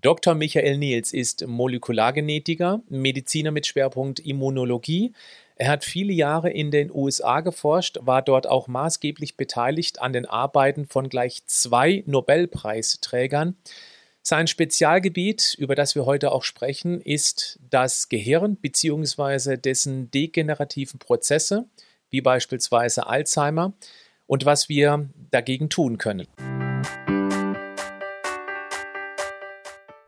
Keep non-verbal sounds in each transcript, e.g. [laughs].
Dr. Michael Niels ist Molekulargenetiker, Mediziner mit Schwerpunkt Immunologie. Er hat viele Jahre in den USA geforscht, war dort auch maßgeblich beteiligt an den Arbeiten von gleich zwei Nobelpreisträgern. Sein Spezialgebiet, über das wir heute auch sprechen, ist das Gehirn bzw. dessen degenerativen Prozesse, wie beispielsweise Alzheimer, und was wir dagegen tun können.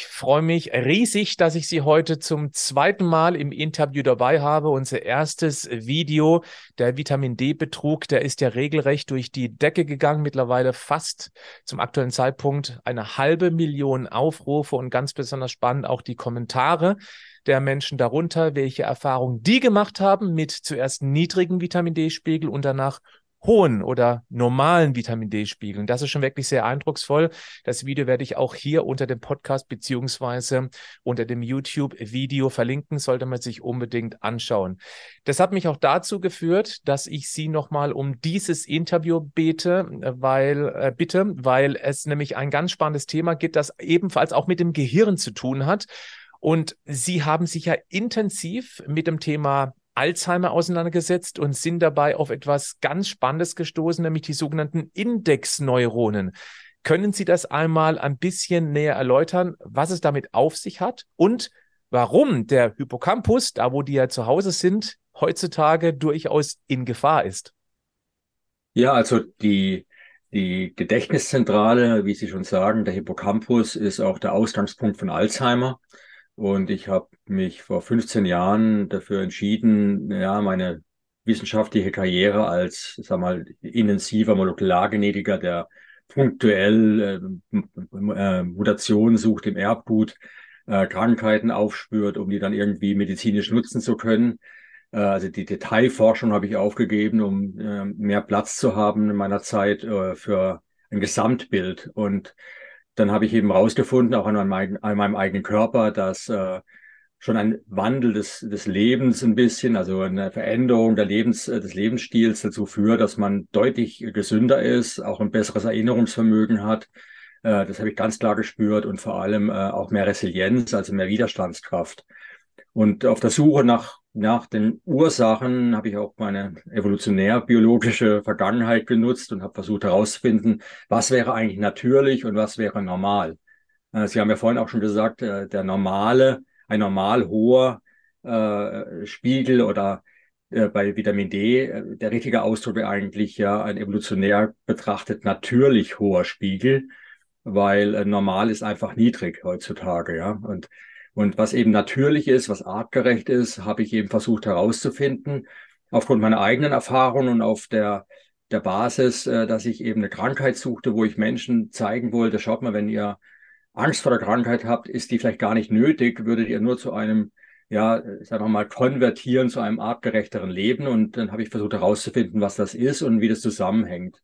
Freue mich riesig, dass ich Sie heute zum zweiten Mal im Interview dabei habe. Unser erstes Video, der Vitamin D-Betrug, der ist ja regelrecht durch die Decke gegangen. Mittlerweile fast zum aktuellen Zeitpunkt eine halbe Million Aufrufe und ganz besonders spannend auch die Kommentare der Menschen darunter, welche Erfahrungen die gemacht haben mit zuerst niedrigen Vitamin D-Spiegel und danach hohen oder normalen Vitamin D-Spiegeln. Das ist schon wirklich sehr eindrucksvoll. Das Video werde ich auch hier unter dem Podcast beziehungsweise unter dem YouTube-Video verlinken, sollte man sich unbedingt anschauen. Das hat mich auch dazu geführt, dass ich Sie nochmal um dieses Interview bete, weil, äh, bitte, weil es nämlich ein ganz spannendes Thema gibt, das ebenfalls auch mit dem Gehirn zu tun hat. Und Sie haben sich ja intensiv mit dem Thema Alzheimer auseinandergesetzt und sind dabei auf etwas ganz Spannendes gestoßen, nämlich die sogenannten Indexneuronen. Können Sie das einmal ein bisschen näher erläutern, was es damit auf sich hat und warum der Hippocampus, da wo die ja zu Hause sind, heutzutage durchaus in Gefahr ist? Ja, also die, die Gedächtniszentrale, wie Sie schon sagen, der Hippocampus ist auch der Ausgangspunkt von Alzheimer. Und ich habe mich vor 15 Jahren dafür entschieden, ja, meine wissenschaftliche Karriere als, sag mal, intensiver Molekulargenetiker, der punktuell äh, äh, Mutationen sucht im Erbgut, äh, Krankheiten aufspürt, um die dann irgendwie medizinisch nutzen zu können. Äh, also die Detailforschung habe ich aufgegeben, um äh, mehr Platz zu haben in meiner Zeit äh, für ein Gesamtbild. Und dann habe ich eben rausgefunden, auch an meinem, an meinem eigenen Körper, dass äh, schon ein Wandel des, des Lebens ein bisschen, also eine Veränderung der Lebens, äh, des Lebensstils dazu führt, dass man deutlich gesünder ist, auch ein besseres Erinnerungsvermögen hat. Äh, das habe ich ganz klar gespürt und vor allem äh, auch mehr Resilienz, also mehr Widerstandskraft. Und auf der Suche nach, nach den Ursachen habe ich auch meine evolutionär-biologische Vergangenheit genutzt und habe versucht herauszufinden, was wäre eigentlich natürlich und was wäre normal. Äh, Sie haben ja vorhin auch schon gesagt, äh, der normale, ein normal hoher äh, Spiegel oder äh, bei Vitamin D, äh, der richtige Ausdruck wäre eigentlich ja ein evolutionär betrachtet natürlich hoher Spiegel, weil normal ist einfach niedrig heutzutage, ja. Und und was eben natürlich ist, was artgerecht ist, habe ich eben versucht herauszufinden, aufgrund meiner eigenen Erfahrungen und auf der, der Basis, äh, dass ich eben eine Krankheit suchte, wo ich Menschen zeigen wollte, schaut mal, wenn ihr Angst vor der Krankheit habt, ist die vielleicht gar nicht nötig, würdet ihr nur zu einem, ja, sagen wir mal, konvertieren zu einem artgerechteren Leben. Und dann habe ich versucht herauszufinden, was das ist und wie das zusammenhängt.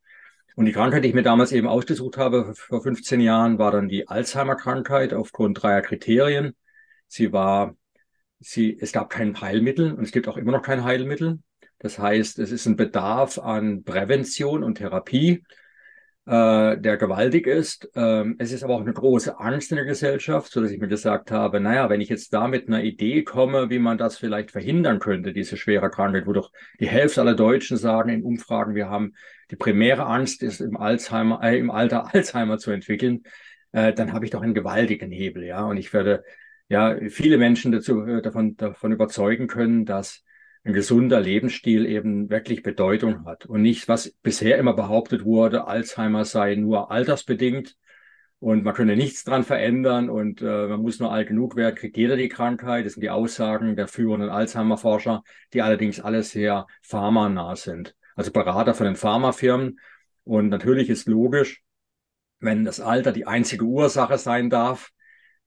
Und die Krankheit, die ich mir damals eben ausgesucht habe, vor 15 Jahren, war dann die Alzheimer-Krankheit aufgrund dreier Kriterien. Sie war, sie, es gab kein Heilmittel und es gibt auch immer noch kein Heilmittel. Das heißt, es ist ein Bedarf an Prävention und Therapie, äh, der gewaltig ist. Ähm, es ist aber auch eine große Angst in der Gesellschaft, so dass ich mir gesagt habe, naja, wenn ich jetzt da mit einer Idee komme, wie man das vielleicht verhindern könnte, diese schwere Krankheit, wo doch die Hälfte aller Deutschen sagen in Umfragen, wir haben die primäre Angst ist im Alzheimer, äh, im Alter [laughs] Alzheimer zu entwickeln, äh, dann habe ich doch einen gewaltigen Hebel, ja. Und ich werde ja, viele Menschen dazu, äh, davon, davon überzeugen können, dass ein gesunder Lebensstil eben wirklich Bedeutung hat und nicht, was bisher immer behauptet wurde, Alzheimer sei nur altersbedingt und man könne nichts dran verändern und äh, man muss nur alt genug werden, kriegt jeder die Krankheit. Das sind die Aussagen der führenden Alzheimer-Forscher, die allerdings alle sehr pharmanah sind, also Berater von den Pharmafirmen. Und natürlich ist logisch, wenn das Alter die einzige Ursache sein darf,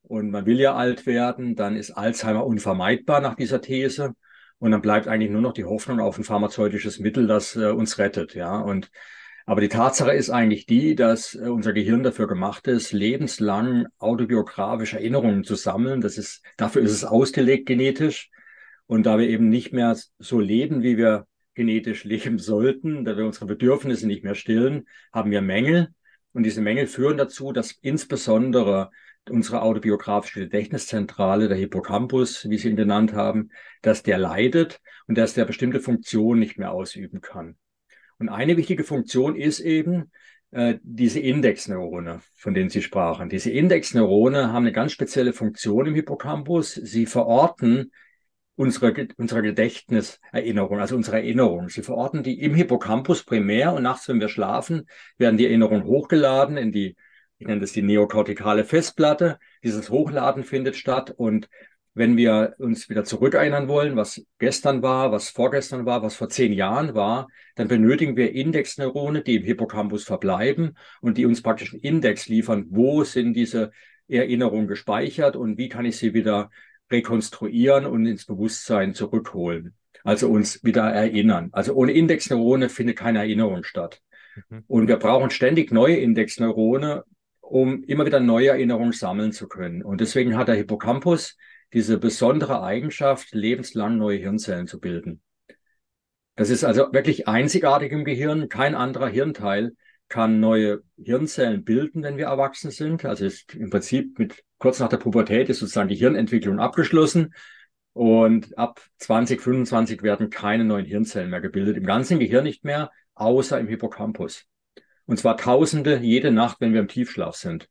und man will ja alt werden, dann ist Alzheimer unvermeidbar nach dieser These. Und dann bleibt eigentlich nur noch die Hoffnung auf ein pharmazeutisches Mittel, das äh, uns rettet. Ja, und Aber die Tatsache ist eigentlich die, dass äh, unser Gehirn dafür gemacht ist, lebenslang autobiografische Erinnerungen zu sammeln. Das ist, dafür ist es ausgelegt genetisch. Und da wir eben nicht mehr so leben, wie wir genetisch [laughs] leben sollten, da wir unsere Bedürfnisse nicht mehr stillen, haben wir Mängel. Und diese Mängel führen dazu, dass insbesondere unsere autobiografische Gedächtniszentrale, der Hippocampus, wie Sie ihn genannt haben, dass der leidet und dass der bestimmte Funktionen nicht mehr ausüben kann. Und eine wichtige Funktion ist eben äh, diese Indexneurone, von denen Sie sprachen. Diese Indexneurone haben eine ganz spezielle Funktion im Hippocampus. Sie verorten unsere, unsere Gedächtniserinnerung, also unsere Erinnerung. Sie verorten die im Hippocampus primär und nachts, wenn wir schlafen, werden die Erinnerungen hochgeladen in die, ich nenne das die neokortikale Festplatte. Dieses Hochladen findet statt und wenn wir uns wieder zurückerinnern wollen, was gestern war, was vorgestern war, was vor zehn Jahren war, dann benötigen wir Indexneurone, die im Hippocampus verbleiben und die uns praktisch einen Index liefern, wo sind diese Erinnerungen gespeichert und wie kann ich sie wieder rekonstruieren und ins Bewusstsein zurückholen. Also uns wieder erinnern. Also ohne Indexneurone findet keine Erinnerung statt. Mhm. Und wir brauchen ständig neue Indexneurone, um immer wieder neue Erinnerungen sammeln zu können. Und deswegen hat der Hippocampus diese besondere Eigenschaft, lebenslang neue Hirnzellen zu bilden. Das ist also wirklich einzigartig im Gehirn. Kein anderer Hirnteil kann neue Hirnzellen bilden, wenn wir erwachsen sind. Also ist im Prinzip mit kurz nach der Pubertät ist sozusagen die Hirnentwicklung abgeschlossen. Und ab 2025 werden keine neuen Hirnzellen mehr gebildet. Im ganzen Gehirn nicht mehr, außer im Hippocampus. Und zwar Tausende jede Nacht, wenn wir im Tiefschlaf sind.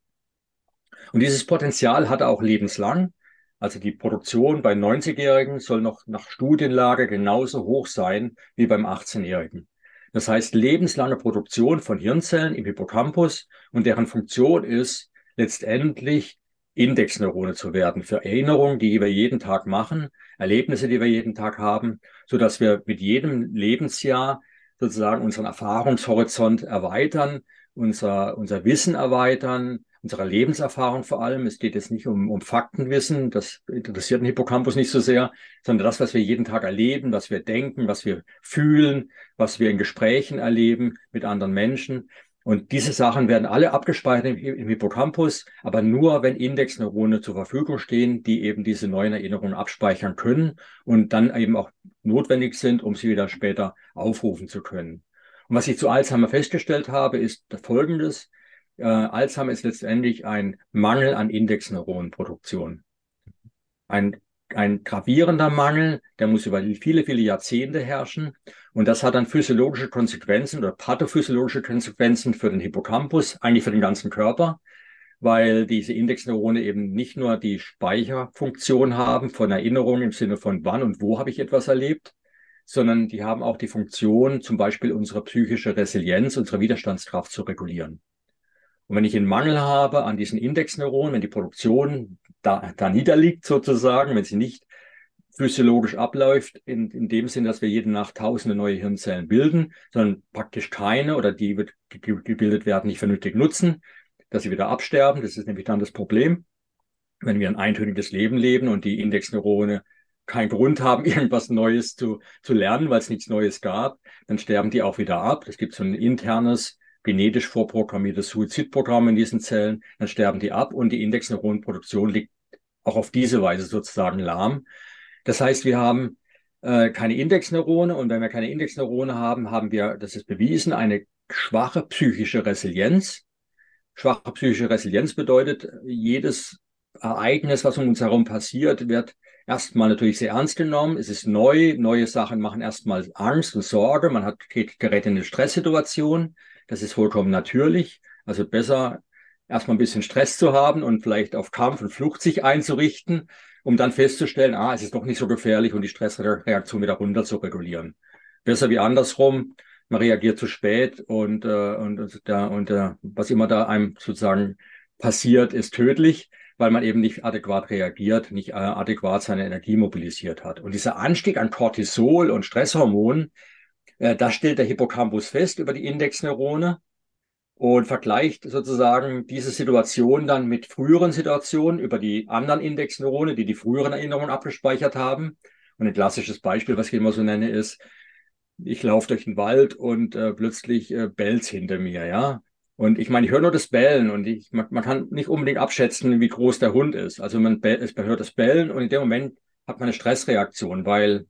Und dieses Potenzial hat er auch lebenslang. Also die Produktion bei 90-Jährigen soll noch nach Studienlage genauso hoch sein wie beim 18-Jährigen. Das heißt lebenslange Produktion von Hirnzellen im Hippocampus und deren Funktion ist letztendlich Indexneurone zu werden für Erinnerungen, die wir jeden Tag machen, Erlebnisse, die wir jeden Tag haben, so dass wir mit jedem Lebensjahr sozusagen unseren Erfahrungshorizont erweitern, unser, unser Wissen erweitern, unserer Lebenserfahrung vor allem. Es geht jetzt nicht um, um Faktenwissen, das interessiert den Hippocampus nicht so sehr, sondern das, was wir jeden Tag erleben, was wir denken, was wir fühlen, was wir in Gesprächen erleben mit anderen Menschen. Und diese Sachen werden alle abgespeichert im, Hippocampus, aber nur, wenn Indexneurone zur Verfügung stehen, die eben diese neuen Erinnerungen abspeichern können und dann eben auch notwendig sind, um sie wieder später aufrufen zu können. Und was ich zu Alzheimer festgestellt habe, ist Folgendes. Äh, Alzheimer ist letztendlich ein Mangel an Indexneuronenproduktion. Ein, ein gravierender Mangel, der muss über viele, viele Jahrzehnte herrschen. Und das hat dann physiologische Konsequenzen oder pathophysiologische Konsequenzen für den Hippocampus, eigentlich für den ganzen Körper, weil diese Indexneurone eben nicht nur die Speicherfunktion haben von Erinnerungen im Sinne von wann und wo habe ich etwas erlebt, sondern die haben auch die Funktion, zum Beispiel unsere psychische Resilienz, unsere Widerstandskraft zu regulieren. Und wenn ich einen Mangel habe an diesen Indexneuronen, wenn die Produktion da, da niederliegt sozusagen, wenn sie nicht physiologisch abläuft, in, in dem Sinn, dass wir jede Nacht tausende neue Hirnzellen bilden, sondern praktisch keine oder die wird gebildet werden, nicht vernünftig nutzen, dass sie wieder absterben. Das ist nämlich dann das Problem. Wenn wir ein eintöniges Leben leben und die Indexneurone keinen Grund haben, [laughs] irgendwas Neues zu, zu lernen, weil es nichts Neues gab, dann sterben die auch wieder ab. Es gibt so ein internes genetisch vorprogrammiertes Suizidprogramm in diesen Zellen, dann sterben die ab und die Indexneuronenproduktion liegt auch auf diese Weise sozusagen lahm. Das heißt, wir haben äh, keine Indexneurone und wenn wir keine Indexneurone haben, haben wir, das ist bewiesen, eine schwache psychische Resilienz. Schwache psychische Resilienz bedeutet, jedes Ereignis, was um uns herum passiert, wird erstmal natürlich sehr ernst genommen. Es ist neu. Neue Sachen machen erstmal Angst und Sorge. Man hat gerät in eine Stresssituation. Das ist vollkommen natürlich. Also besser erstmal ein bisschen Stress zu haben und vielleicht auf Kampf und Flucht sich einzurichten, um dann festzustellen, ah, es ist doch nicht so gefährlich und die Stressreaktion wieder runter zu regulieren. Besser wie andersrum, man reagiert zu spät und, äh, und, da, und äh, was immer da einem sozusagen passiert, ist tödlich, weil man eben nicht adäquat reagiert, nicht äh, adäquat seine Energie mobilisiert hat. Und dieser Anstieg an Cortisol und Stresshormonen, das stellt der Hippocampus fest über die Indexneurone und vergleicht sozusagen diese Situation dann mit früheren Situationen über die anderen Indexneurone, die die früheren Erinnerungen abgespeichert haben. Und ein klassisches Beispiel, was ich immer so nenne, ist, ich laufe durch den Wald und äh, plötzlich äh, bellt hinter mir, ja. Und ich meine, ich höre nur das Bellen und ich, man, man, kann nicht unbedingt abschätzen, wie groß der Hund ist. Also man, man hört das Bellen und in dem Moment hat man eine Stressreaktion, weil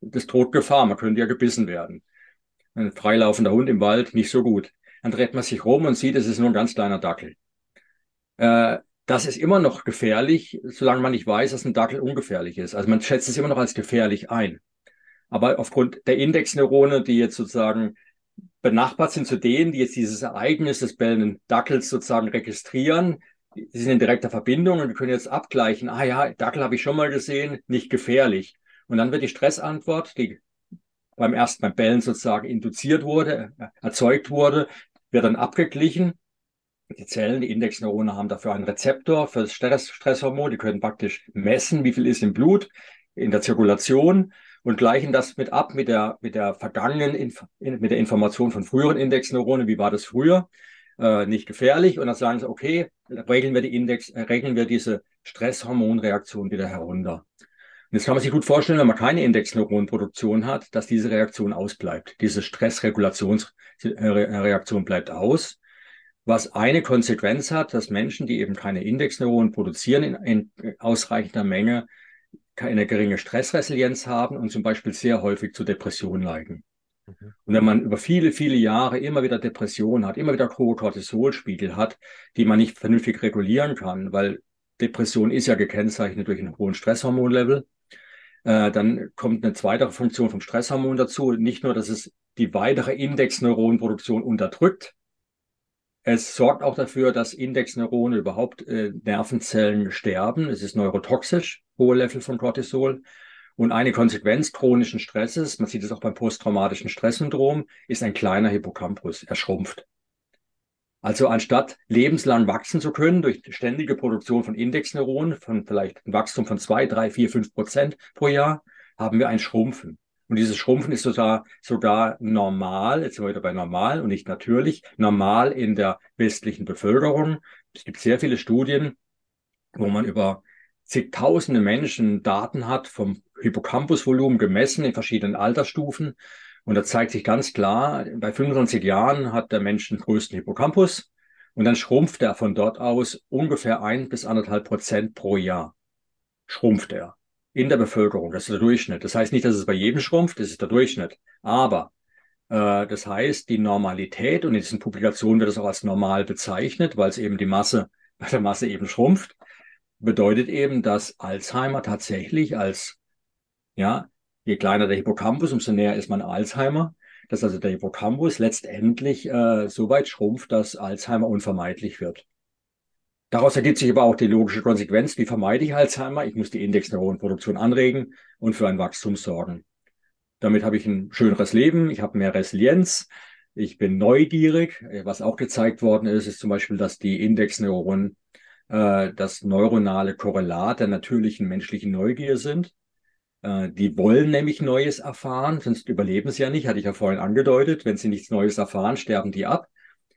das droht Gefahr, man könnte ja gebissen werden. Ein freilaufender Hund im Wald, nicht so gut. Dann dreht man sich rum und sieht, es ist nur ein ganz kleiner Dackel. Äh, das ist immer noch gefährlich, solange man nicht weiß, dass ein Dackel ungefährlich ist. Also man schätzt es immer noch als gefährlich ein. Aber aufgrund der Indexneurone, die jetzt sozusagen benachbart sind zu denen, die jetzt dieses Ereignis des bellenden Dackels sozusagen registrieren, die sind in direkter Verbindung und wir können jetzt abgleichen, ah ja, Dackel habe ich schon mal gesehen, nicht gefährlich. Und dann wird die Stressantwort, die beim ersten Mal Bellen sozusagen induziert wurde, erzeugt wurde, wird dann abgeglichen. Die Zellen, die Indexneurone haben dafür einen Rezeptor für das Stress Stresshormon. Die können praktisch messen, wie viel ist im Blut, in der Zirkulation und gleichen das mit ab mit der, mit der vergangenen, Inf mit der Information von früheren Indexneuronen. Wie war das früher? Äh, nicht gefährlich. Und dann sagen sie, okay, regeln wir die Index, äh, regeln wir diese Stresshormonreaktion wieder herunter. Jetzt kann man sich gut vorstellen, wenn man keine Indexneuronenproduktion hat, dass diese Reaktion ausbleibt. Diese Stressregulationsreaktion bleibt aus was eine Konsequenz hat, dass Menschen, die eben keine Indexneuronen produzieren in, in ausreichender Menge, eine geringe Stressresilienz haben und zum Beispiel sehr häufig zu Depressionen neigen. Mhm. Und wenn man über viele, viele Jahre immer wieder Depressionen hat, immer wieder hohe Cortisolspiegel hat, die man nicht vernünftig regulieren kann, weil Depression ist ja gekennzeichnet durch einen hohen Stresshormonlevel, äh, dann kommt eine zweite Funktion vom Stresshormon dazu. Nicht nur, dass es die weitere Indexneuronenproduktion unterdrückt, es sorgt auch dafür, dass Indexneurone überhaupt äh, Nervenzellen sterben. Es ist neurotoxisch, hohe Level von Cortisol. Und eine Konsequenz chronischen Stresses, man sieht es auch beim posttraumatischen Stresssyndrom, ist ein kleiner Hippocampus. Er schrumpft. Also anstatt lebenslang wachsen zu können durch ständige Produktion von Indexneuronen, von vielleicht ein Wachstum von zwei, drei, vier, fünf Prozent pro Jahr, haben wir ein Schrumpfen. Und dieses Schrumpfen ist sogar, sogar normal, jetzt sind wir wieder bei normal und nicht natürlich, normal in der westlichen Bevölkerung. Es gibt sehr viele Studien, wo man über zigtausende Menschen Daten hat vom Hippocampusvolumen gemessen in verschiedenen Altersstufen. Und da zeigt sich ganz klar, bei 25 Jahren hat der Mensch den größten Hippocampus und dann schrumpft er von dort aus ungefähr ein bis anderthalb Prozent pro Jahr. Schrumpft er in der Bevölkerung. Das ist der Durchschnitt. Das heißt nicht, dass es bei jedem schrumpft, das ist der Durchschnitt. Aber äh, das heißt, die Normalität, und in diesen Publikationen wird es auch als normal bezeichnet, weil es eben die Masse, [laughs] bei der Masse eben schrumpft, bedeutet eben, dass Alzheimer tatsächlich als, ja, je kleiner der Hippocampus, umso näher ist man Alzheimer, dass also der Hippocampus letztendlich äh, so weit schrumpft, dass Alzheimer unvermeidlich wird. Daraus ergibt sich aber auch die logische Konsequenz, wie vermeide ich Alzheimer? Ich muss die Indexneuronenproduktion anregen und für ein Wachstum sorgen. Damit habe ich ein schöneres Leben, ich habe mehr Resilienz, ich bin neugierig. Was auch gezeigt worden ist, ist zum Beispiel, dass die Indexneuronen äh, das neuronale Korrelat der natürlichen menschlichen Neugier sind. Äh, die wollen nämlich Neues erfahren, sonst überleben sie ja nicht, hatte ich ja vorhin angedeutet. Wenn sie nichts Neues erfahren, sterben die ab.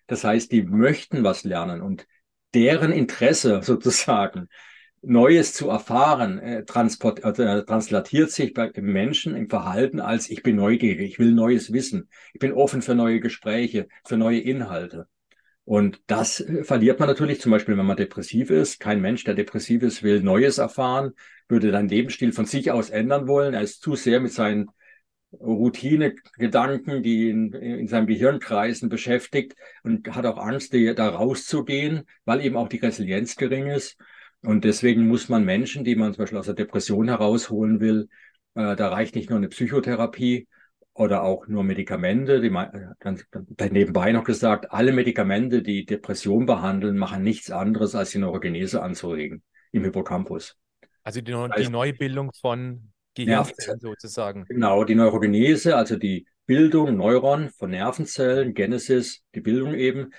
Das heißt, die möchten was lernen und deren Interesse [laughs] sozusagen, Neues zu erfahren, äh, transport, äh, translatiert sich bei im Menschen im Verhalten als ich bin neugierig, ich will Neues wissen, ich bin offen für neue Gespräche, für neue Inhalte. Und das verliert man natürlich zum Beispiel, wenn man depressiv ist. Kein Mensch, der depressiv ist, will Neues erfahren, würde deinen Lebensstil von sich aus ändern wollen. Er ist zu sehr mit seinen Routinegedanken, die in, in seinem Gehirn kreisen, beschäftigt und hat auch Angst, da rauszugehen, weil eben auch die Resilienz gering ist. Und deswegen muss man Menschen, die man zum Beispiel aus der Depression herausholen will, äh, da reicht nicht nur eine Psychotherapie oder auch nur Medikamente. Die, dann, dann nebenbei noch gesagt, alle Medikamente, die Depression behandeln, machen nichts anderes, als die Neurogenese anzuregen im Hippocampus. Also die, die Neubildung von Gehirnzellen sozusagen. Genau, die Neurogenese, also die Bildung, Neuron von Nervenzellen, Genesis, die Bildung eben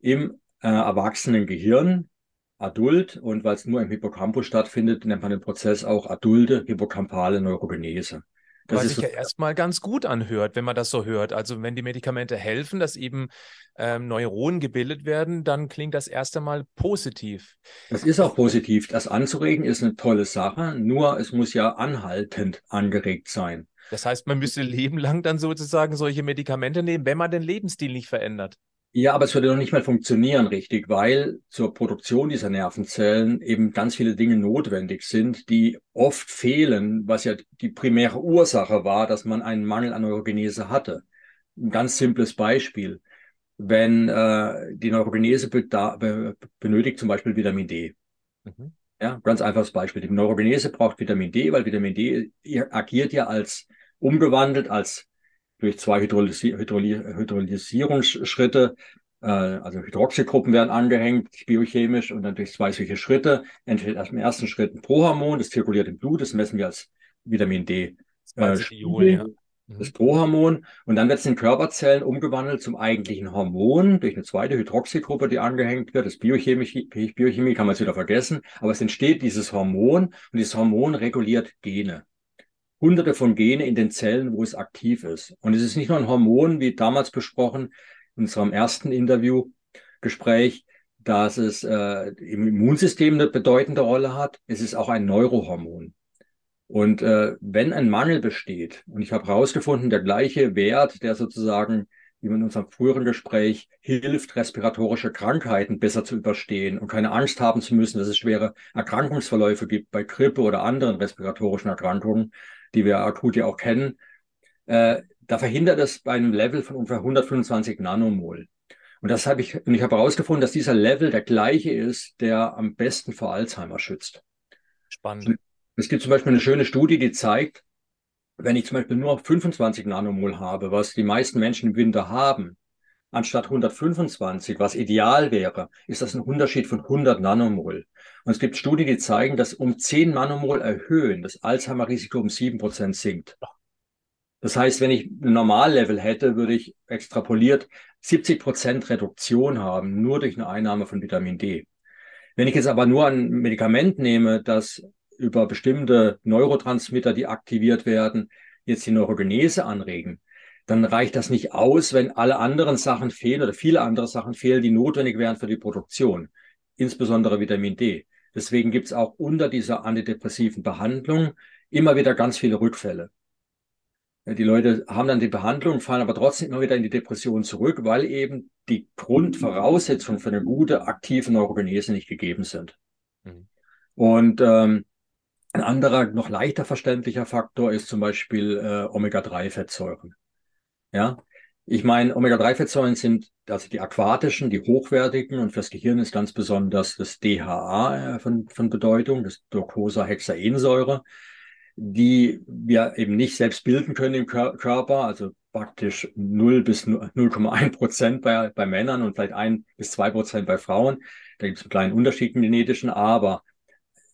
im äh, erwachsenen Gehirn, adult. Und weil es nur im Hippocampus stattfindet, nennt man den Prozess auch adulte hippocampale Neurogenese. Das Was sich ja erstmal ganz gut anhört, wenn man das so hört. Also wenn die Medikamente helfen, dass eben ähm, Neuronen gebildet werden, dann klingt das erst einmal positiv. Das ist auch positiv. Das anzuregen ist eine tolle Sache, nur es muss ja anhaltend angeregt sein. Das heißt, man müsste Leben lang dann sozusagen solche Medikamente nehmen, wenn man den Lebensstil nicht verändert. Ja, aber es würde noch nicht mal funktionieren richtig, weil zur Produktion dieser Nervenzellen eben ganz viele Dinge notwendig sind, die oft fehlen, was ja die primäre Ursache war, dass man einen Mangel an Neurogenese hatte. Ein ganz simples Beispiel. Wenn äh, die Neurogenese be be benötigt zum Beispiel Vitamin D. Mhm. Ja, ganz einfaches Beispiel. Die Neurogenese braucht Vitamin D, weil Vitamin D agiert ja als umgewandelt als durch zwei Hydrolysi Hydroly Hydrolysierungsschritte, äh, also Hydroxygruppen werden angehängt, biochemisch, und dann durch zwei solche Schritte entsteht erst im ersten Schritt ein Prohormon, das zirkuliert im Blut, das messen wir als Vitamin D. Äh, Spiegel, ja. Mhm. das Prohormon. Und dann wird es in Körperzellen umgewandelt zum eigentlichen Hormon durch eine zweite Hydroxygruppe, die angehängt wird. Das Biochemie, Biochemie kann man jetzt wieder vergessen. Aber es entsteht dieses Hormon und dieses Hormon reguliert Gene hunderte von Gene in den Zellen, wo es aktiv ist. Und es ist nicht nur ein Hormon, wie damals besprochen, in unserem ersten Interviewgespräch, dass es äh, im Immunsystem eine bedeutende Rolle hat. Es ist auch ein Neurohormon. Und äh, wenn ein Mangel besteht, und ich habe herausgefunden, der gleiche Wert, der sozusagen, wie in unserem früheren Gespräch, hilft, respiratorische Krankheiten besser zu überstehen und keine Angst haben zu müssen, dass es schwere Erkrankungsverläufe gibt bei Grippe oder anderen respiratorischen Erkrankungen, die wir akut ja auch kennen, äh, da verhindert es bei einem Level von ungefähr 125 Nanomol. Und das habe ich, und ich habe herausgefunden, dass dieser Level der gleiche ist, der am besten vor Alzheimer schützt. Spannend. Es gibt zum Beispiel eine schöne Studie, die zeigt, wenn ich zum Beispiel nur 25 Nanomol habe, was die meisten Menschen im Winter haben, anstatt 125, was ideal wäre, ist das ein Unterschied von 100 Nanomol. Und es gibt Studien, die zeigen, dass um 10 Nanomol erhöhen, das Alzheimer-Risiko um 7% sinkt. Das heißt, wenn ich ein Normallevel hätte, würde ich extrapoliert 70% Reduktion haben, nur durch eine Einnahme von Vitamin D. Wenn ich jetzt aber nur ein Medikament nehme, das über bestimmte Neurotransmitter, die aktiviert werden, jetzt die Neurogenese anregen, dann reicht das nicht aus, wenn alle anderen Sachen fehlen oder viele andere Sachen fehlen, die notwendig wären für die Produktion, insbesondere Vitamin D. Deswegen gibt es auch unter dieser antidepressiven Behandlung immer wieder ganz viele Rückfälle. Die Leute haben dann die Behandlung, fallen aber trotzdem immer wieder in die Depression zurück, weil eben die Grundvoraussetzungen für eine gute aktive Neurogenese nicht gegeben sind. Mhm. Und ähm, ein anderer, noch leichter verständlicher Faktor ist zum Beispiel äh, Omega-3-Fettsäuren. Ja, ich meine, Omega-3-Fettsäuren sind also die aquatischen, die hochwertigen und fürs Gehirn ist ganz besonders das DHA äh, von, von Bedeutung, das Docosahexaensäure, die wir eben nicht selbst bilden können im Kör Körper, also praktisch 0 bis 0,1 Prozent bei, bei Männern und vielleicht 1 bis 2 Prozent bei Frauen. Da gibt es einen kleinen Unterschied im genetischen, aber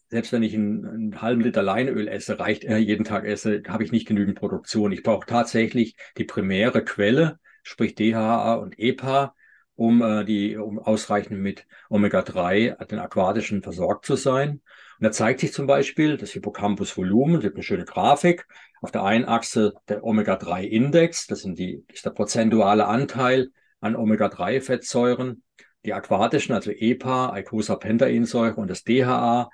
selbst wenn ich einen, einen halben Liter Leinöl esse, reicht er jeden Tag esse, habe ich nicht genügend Produktion. Ich brauche tatsächlich die primäre Quelle, sprich DHA und EPA, um äh, die um ausreichend mit Omega-3 den aquatischen versorgt zu sein. Und da zeigt sich zum Beispiel das Hippocampus-Volumen, gibt eine schöne Grafik. Auf der einen Achse der Omega-3-Index, das sind die, ist der prozentuale Anteil an Omega-3-Fettsäuren. Die aquatischen, also EPA, Eicosapentaensäure und das DHA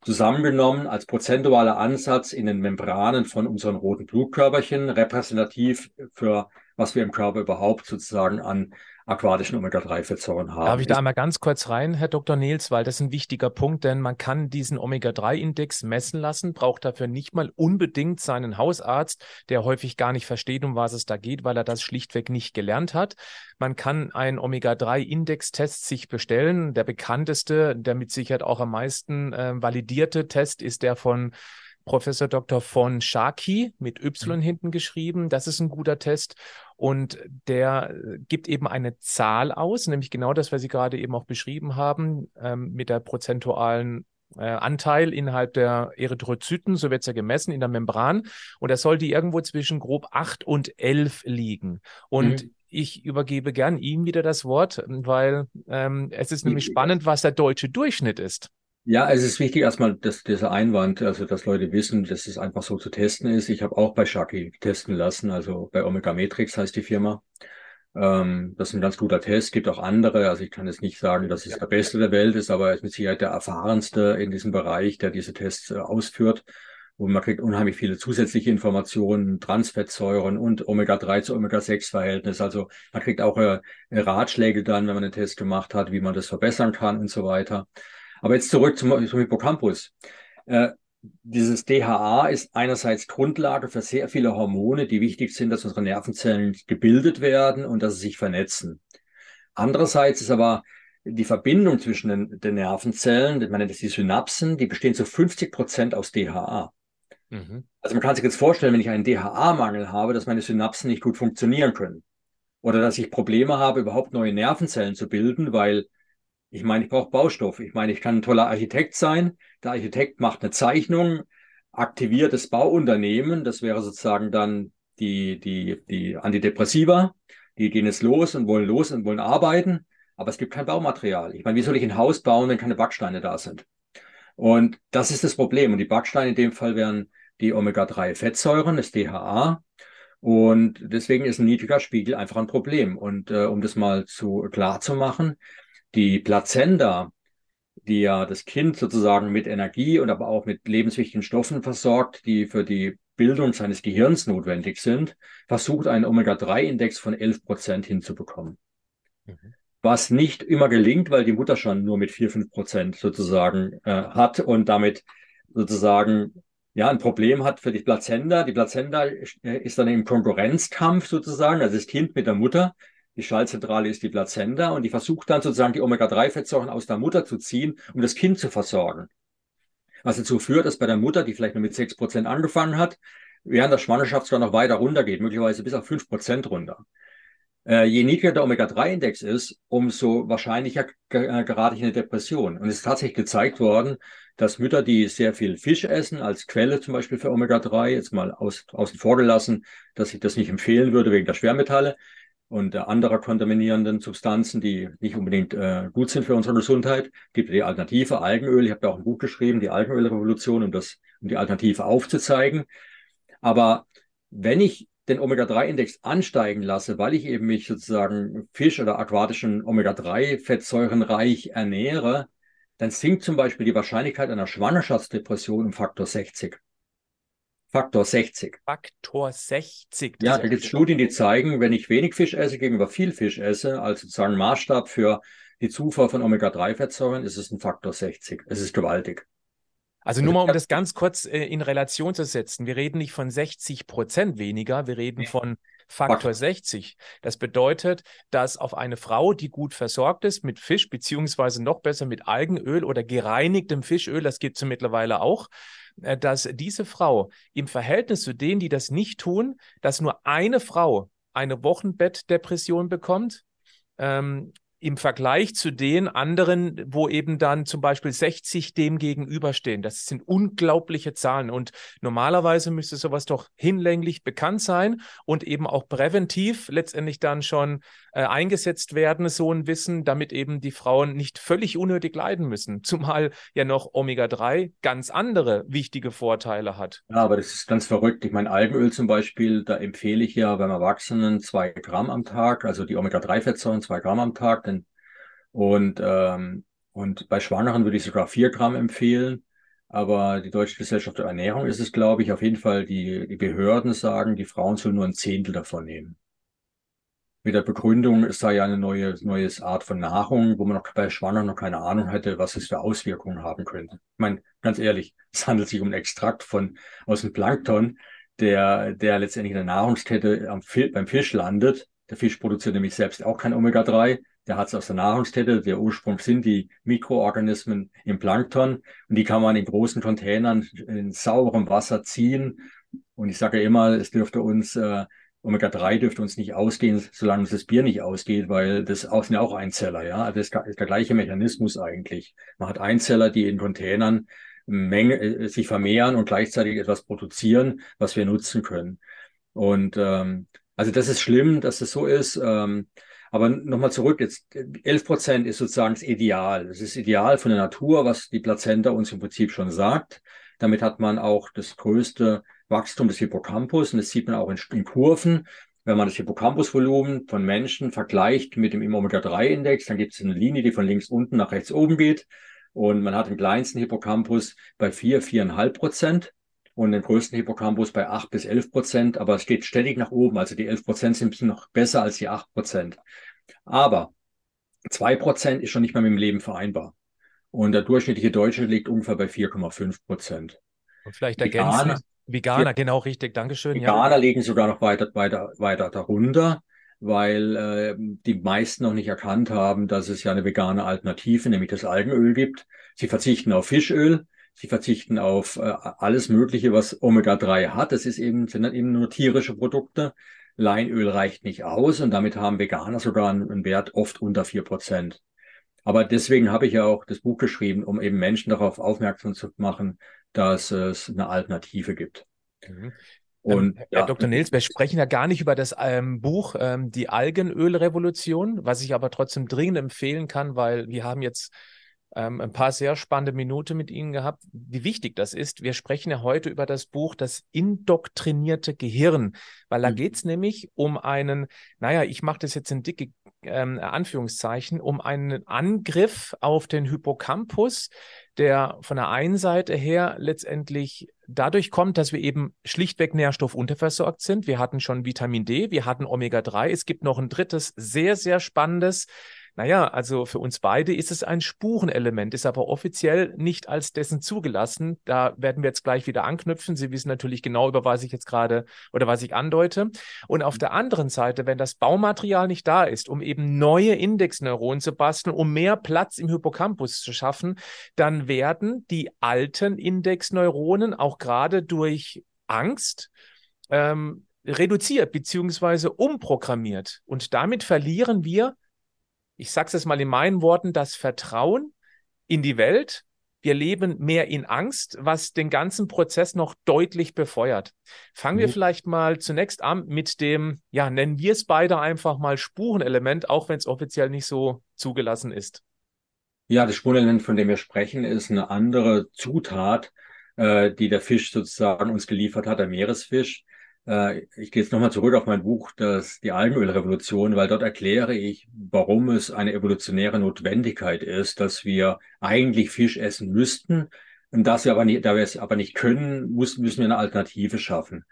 zusammengenommen als prozentualer Ansatz in den Membranen von unseren roten Blutkörperchen, repräsentativ für was wir im Körper überhaupt sozusagen an aquatischen Omega-3-Fettsäuren haben. Darf ich da einmal ganz kurz rein, Herr Dr. Nils, weil das ist ein wichtiger Punkt, denn man kann diesen Omega-3-Index messen lassen, braucht dafür nicht mal unbedingt seinen Hausarzt, der häufig gar nicht versteht, um was es da geht, weil er das schlichtweg nicht gelernt hat. Man kann einen Omega-3-Index-Test sich bestellen. Der bekannteste, der mit Sicherheit auch am meisten äh, validierte Test ist der von Professor Dr. von Sharkey mit Y mhm. hinten geschrieben. Das ist ein guter Test. Und der äh, gibt eben eine Zahl aus, nämlich genau das, was Sie gerade eben auch beschrieben haben, ähm, mit der prozentualen äh, Anteil innerhalb der Erythrozyten, so wird es ja gemessen in der Membran. Und das sollte irgendwo zwischen grob 8 und 11 liegen. Und mhm. ich übergebe gern ihm wieder das Wort, weil ähm, es ist nämlich spannend, was der deutsche Durchschnitt ist. Ja, es ist wichtig erstmal, dass dieser Einwand, also dass Leute wissen, dass es einfach so zu testen ist. Ich habe auch bei Shaki testen lassen, also bei Omega Matrix heißt die Firma. Ähm, das ist ein ganz guter Test. Gibt auch andere. Also ich kann jetzt nicht sagen, dass es der beste der Welt ist, aber er ist mit Sicherheit der erfahrenste in diesem Bereich, der diese Tests äh, ausführt. Und man kriegt unheimlich viele zusätzliche Informationen, Transfettsäuren und Omega-3 zu Omega-6-Verhältnis. Also man kriegt auch äh, Ratschläge dann, wenn man einen Test gemacht hat, wie man das verbessern kann und so weiter. Aber jetzt zurück zum, zum Hippocampus. Äh, dieses DHA ist einerseits Grundlage für sehr viele Hormone, die wichtig sind, dass unsere Nervenzellen gebildet werden und dass sie sich vernetzen. Andererseits ist aber die Verbindung zwischen den, den Nervenzellen, man nennt es die Synapsen, die bestehen zu 50 Prozent aus DHA. Mhm. Also man kann sich jetzt vorstellen, wenn ich einen DHA-Mangel habe, dass meine Synapsen nicht gut funktionieren können. Oder dass ich Probleme habe, überhaupt neue Nervenzellen zu bilden, weil ich meine, ich brauche Baustoff. Ich meine, ich kann ein toller Architekt sein. Der Architekt macht eine Zeichnung, aktiviert das Bauunternehmen. Das wäre sozusagen dann die, die, die Antidepressiva. Die gehen jetzt los und wollen los und wollen arbeiten. Aber es gibt kein Baumaterial. Ich meine, wie soll ich ein Haus bauen, wenn keine Backsteine da sind? Und das ist das Problem. Und die Backsteine in dem Fall wären die Omega-3-Fettsäuren, das DHA. Und deswegen ist ein niedriger Spiegel einfach ein Problem. Und äh, um das mal zu klar zu machen, die Plazenta, die ja das Kind sozusagen mit Energie und aber auch mit lebenswichtigen Stoffen versorgt, die für die Bildung seines Gehirns notwendig sind, versucht einen Omega-3-Index von 11 Prozent hinzubekommen. Mhm. Was nicht immer gelingt, weil die Mutter schon nur mit 4, 5 Prozent sozusagen äh, hat und damit sozusagen ja ein Problem hat für die Plazenta. Die Plazenta äh, ist dann im Konkurrenzkampf sozusagen, also das Kind mit der Mutter die Schaltzentrale ist die Plazenta und die versucht dann sozusagen die Omega-3-Fettsäuren aus der Mutter zu ziehen, um das Kind zu versorgen. Was dazu führt, dass bei der Mutter, die vielleicht nur mit 6% angefangen hat, während der Schwangerschaft sogar noch weiter runtergeht, möglicherweise bis auf 5% runter. Äh, je niedriger der Omega-3-Index ist, umso wahrscheinlicher äh, gerate ich in eine Depression. Und es ist tatsächlich gezeigt worden, dass Mütter, die sehr viel Fisch essen, als Quelle zum Beispiel für Omega-3, jetzt mal aus, außen vor gelassen, dass ich das nicht empfehlen würde wegen der Schwermetalle, und äh, anderer kontaminierenden Substanzen, die nicht unbedingt äh, gut sind für unsere Gesundheit. Gibt die Alternative Algenöl. Ich habe da auch ein Buch geschrieben, die Algenölrevolution, um das, um die Alternative aufzuzeigen. Aber wenn ich den Omega-3-Index ansteigen lasse, weil ich eben mich sozusagen Fisch oder aquatischen Omega-3-Fettsäurenreich ernähre, dann sinkt zum Beispiel die Wahrscheinlichkeit einer Schwangerschaftsdepression um Faktor 60. Faktor 60. Faktor 60. Ja, da gibt es Studien, die zeigen, wenn ich wenig Fisch esse gegenüber viel Fisch esse, als sozusagen Maßstab für die Zufuhr von Omega-3-Fettsäuren, ist es ein Faktor 60. Es ist gewaltig. Also nur mal, um das ganz kurz äh, in Relation zu setzen. Wir reden nicht von 60 Prozent weniger, wir reden von Faktor 60. Das bedeutet, dass auf eine Frau, die gut versorgt ist mit Fisch, beziehungsweise noch besser mit Algenöl oder gereinigtem Fischöl, das gibt es mittlerweile auch, dass diese Frau im Verhältnis zu denen, die das nicht tun, dass nur eine Frau eine Wochenbettdepression bekommt, ähm, im Vergleich zu den anderen, wo eben dann zum Beispiel 60 dem gegenüberstehen. Das sind unglaubliche Zahlen und normalerweise müsste sowas doch hinlänglich bekannt sein und eben auch präventiv letztendlich dann schon äh, eingesetzt werden, so ein Wissen, damit eben die Frauen nicht völlig unnötig leiden müssen. Zumal ja noch Omega-3 ganz andere wichtige Vorteile hat. Ja, aber das ist ganz verrückt. Ich meine, Algenöl zum Beispiel, da empfehle ich ja beim Erwachsenen zwei Gramm am Tag, also die Omega-3-Fettsäuren zwei Gramm am Tag und, ähm, und bei Schwangeren würde ich sogar vier Gramm empfehlen. Aber die Deutsche Gesellschaft der Ernährung ist es, glaube ich, auf jeden Fall, die, die Behörden sagen, die Frauen sollen nur ein Zehntel davon nehmen. Mit der Begründung, es sei ja eine neue, neue Art von Nahrung, wo man noch bei Schwangeren noch keine Ahnung hätte, was es für Auswirkungen haben könnte. Ich meine, ganz ehrlich, [laughs] es handelt sich um einen Extrakt von, aus dem Plankton, der, der letztendlich in der Nahrungskette am, beim Fisch landet. Der Fisch produziert nämlich selbst auch kein Omega-3 der hat es aus der Nahrungskette. Der Ursprung sind die Mikroorganismen im Plankton und die kann man in großen Containern in sauberem Wasser ziehen. Und ich sage immer, es dürfte uns äh, Omega-3 dürfte uns nicht ausgehen, solange das Bier nicht ausgeht, weil das sind ja auch Einzeller, ja. Also das ist der gleiche Mechanismus eigentlich. Man hat Einzeller, die in Containern Menge, äh, sich vermehren und gleichzeitig etwas produzieren, was wir nutzen können. Und ähm, also das ist schlimm, dass das so ist. Ähm, aber nochmal zurück, jetzt 11 Prozent ist sozusagen das Ideal. Das ist ideal von der Natur, was die Plazenta uns im Prinzip schon sagt. Damit hat man auch das größte Wachstum des Hippocampus und das sieht man auch in, in Kurven. Wenn man das Hippocampusvolumen von Menschen vergleicht mit dem Omega-3-Index, dann gibt es eine Linie, die von links unten nach rechts oben geht. Und man hat den kleinsten Hippocampus bei 4, 4,5 Prozent. Und den größten Hippocampus bei 8 bis 11 Prozent, aber es geht ständig nach oben. Also die 11 Prozent sind noch besser als die 8 Prozent. Aber 2 Prozent ist schon nicht mehr mit dem Leben vereinbar. Und der durchschnittliche Deutsche liegt ungefähr bei 4,5 Prozent. Und vielleicht ergänzen, Veganer, genau richtig, Dankeschön. Veganer ja. liegen sogar noch weiter, weiter, weiter darunter, weil äh, die meisten noch nicht erkannt haben, dass es ja eine vegane Alternative, nämlich das Algenöl gibt. Sie verzichten auf Fischöl, sie verzichten auf äh, alles Mögliche, was Omega-3 hat. Das ist eben, sind eben nur tierische Produkte. Leinöl reicht nicht aus und damit haben Veganer sogar einen, einen Wert oft unter vier Prozent. Aber deswegen habe ich ja auch das Buch geschrieben, um eben Menschen darauf aufmerksam zu machen, dass es eine Alternative gibt. Mhm. Und, ähm, Herr ja. Dr. Nils, wir sprechen ja gar nicht über das ähm, Buch ähm, Die Algenölrevolution, was ich aber trotzdem dringend empfehlen kann, weil wir haben jetzt ähm, ein paar sehr spannende Minuten mit Ihnen gehabt, wie wichtig das ist. Wir sprechen ja heute über das Buch Das indoktrinierte Gehirn, weil da mhm. geht es nämlich um einen, naja, ich mache das jetzt in dicke ähm, Anführungszeichen, um einen Angriff auf den Hippocampus, der von der einen Seite her letztendlich dadurch kommt, dass wir eben schlichtweg nährstoffunterversorgt sind. Wir hatten schon Vitamin D, wir hatten Omega-3. Es gibt noch ein drittes sehr, sehr spannendes naja, also für uns beide ist es ein Spurenelement, ist aber offiziell nicht als dessen zugelassen. Da werden wir jetzt gleich wieder anknüpfen. Sie wissen natürlich genau, über was ich jetzt gerade oder was ich andeute. Und auf der anderen Seite, wenn das Baumaterial nicht da ist, um eben neue Indexneuronen zu basteln, um mehr Platz im Hippocampus zu schaffen, dann werden die alten Indexneuronen auch gerade durch Angst ähm, reduziert beziehungsweise umprogrammiert. Und damit verlieren wir ich sage es mal in meinen Worten, das Vertrauen in die Welt. Wir leben mehr in Angst, was den ganzen Prozess noch deutlich befeuert. Fangen mhm. wir vielleicht mal zunächst an mit dem, ja, nennen wir es beide einfach mal Spurenelement, auch wenn es offiziell nicht so zugelassen ist. Ja, das Spurenelement, von dem wir sprechen, ist eine andere Zutat, äh, die der Fisch sozusagen uns geliefert hat, der Meeresfisch. Äh, ich gehe jetzt nochmal zurück auf mein Buch, das die Algenölrevolution, weil dort erkläre ich, warum es eine evolutionäre Notwendigkeit ist, dass wir eigentlich Fisch essen müssten. Und dass wir aber nicht, da wir es aber nicht können, müssen, müssen wir eine Alternative schaffen.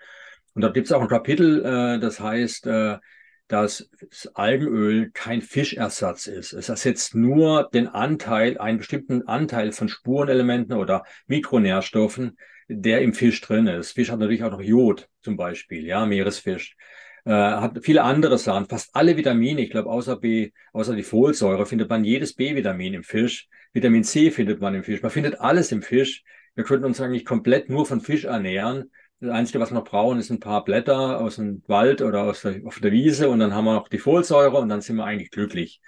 Und da gibt es auch ein Kapitel, äh, das heißt, äh, dass das Algenöl kein Fischersatz ist. Es ersetzt nur den Anteil, einen bestimmten Anteil von Spurenelementen oder Mikronährstoffen, der im Fisch drin ist. Fisch hat natürlich auch noch Jod zum Beispiel, ja, Meeresfisch. Äh, hat viele andere Sachen, fast alle Vitamine, ich glaube, außer B, außer die Folsäure findet man jedes B-Vitamin im Fisch. Vitamin C findet man im Fisch. Man findet alles im Fisch. Wir könnten uns eigentlich komplett nur von Fisch ernähren. Das Einzige, was wir noch brauchen, ist ein paar Blätter aus dem Wald oder aus der, auf der Wiese und dann haben wir noch die Folsäure und dann sind wir eigentlich glücklich.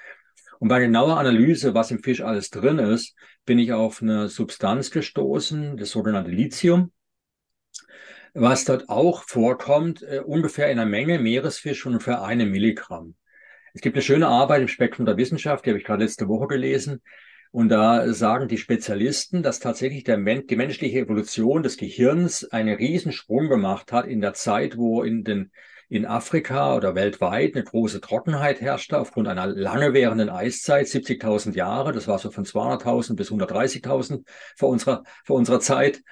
Und bei genauer Analyse, was im Fisch alles drin ist, bin ich auf eine Substanz gestoßen, das sogenannte Lithium, was dort auch vorkommt, äh, ungefähr in der Menge Meeresfisch von ungefähr einem Milligramm. Es gibt eine schöne Arbeit im Spektrum der Wissenschaft, die habe ich gerade letzte Woche gelesen. Und da sagen die Spezialisten, dass tatsächlich der, die menschliche Evolution des Gehirns einen Riesensprung gemacht hat in der Zeit, wo in den in Afrika oder weltweit eine große Trockenheit herrschte aufgrund einer lange währenden Eiszeit, 70.000 Jahre. Das war so von 200.000 bis 130.000 vor unserer, vor unserer Zeit.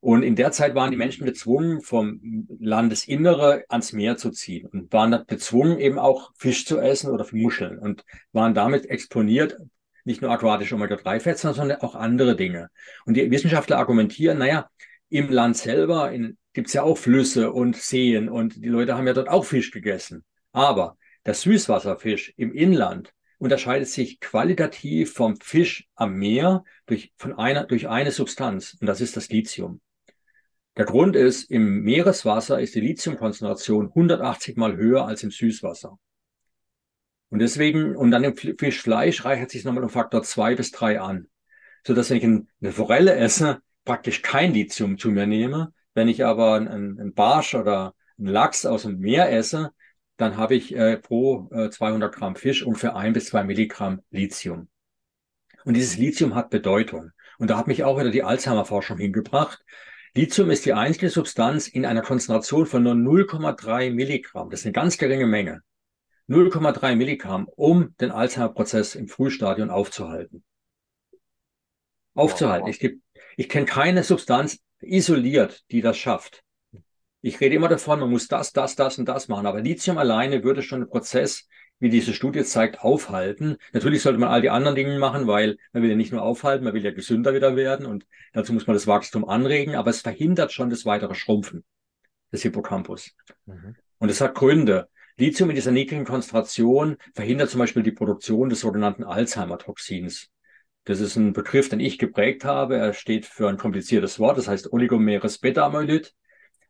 Und in der Zeit waren die Menschen gezwungen, vom Landesinnere ans Meer zu ziehen und waren gezwungen, eben auch Fisch zu essen oder Muscheln und waren damit exponiert, nicht nur aquatische Omega-3-Fettsäuren, sondern auch andere Dinge. Und die Wissenschaftler argumentieren, naja, im Land selber, in gibt's ja auch Flüsse und Seen und die Leute haben ja dort auch Fisch gegessen. Aber der Süßwasserfisch im Inland unterscheidet sich qualitativ vom Fisch am Meer durch, von einer, durch eine Substanz und das ist das Lithium. Der Grund ist, im Meereswasser ist die Lithiumkonzentration 180 mal höher als im Süßwasser. Und deswegen, und dann im Fischfleisch reichert sich nochmal um Faktor zwei bis drei an. So dass wenn ich eine Forelle esse, praktisch kein Lithium zu mir nehme, wenn ich aber einen, Barsch oder einen Lachs aus dem Meer esse, dann habe ich äh, pro äh, 200 Gramm Fisch ungefähr ein bis zwei Milligramm Lithium. Und dieses Lithium hat Bedeutung. Und da hat mich auch wieder die Alzheimer-Forschung hingebracht. Lithium ist die einzige Substanz in einer Konzentration von nur 0,3 Milligramm. Das ist eine ganz geringe Menge. 0,3 Milligramm, um den Alzheimer-Prozess im Frühstadium aufzuhalten. Aufzuhalten. Wow. Ich, ich kenne keine Substanz isoliert, die das schafft. Ich rede immer davon, man muss das, das, das und das machen, aber Lithium alleine würde schon einen Prozess, wie diese Studie zeigt, aufhalten. Natürlich sollte man all die anderen Dinge machen, weil man will ja nicht nur aufhalten, man will ja gesünder wieder werden und dazu muss man das Wachstum anregen, aber es verhindert schon das weitere Schrumpfen des Hippocampus. Mhm. Und es hat Gründe. Lithium in dieser niedrigen Konzentration verhindert zum Beispiel die Produktion des sogenannten Alzheimer-Toxins. Das ist ein Begriff, den ich geprägt habe. Er steht für ein kompliziertes Wort, das heißt oligomeres Beta-Amyloid.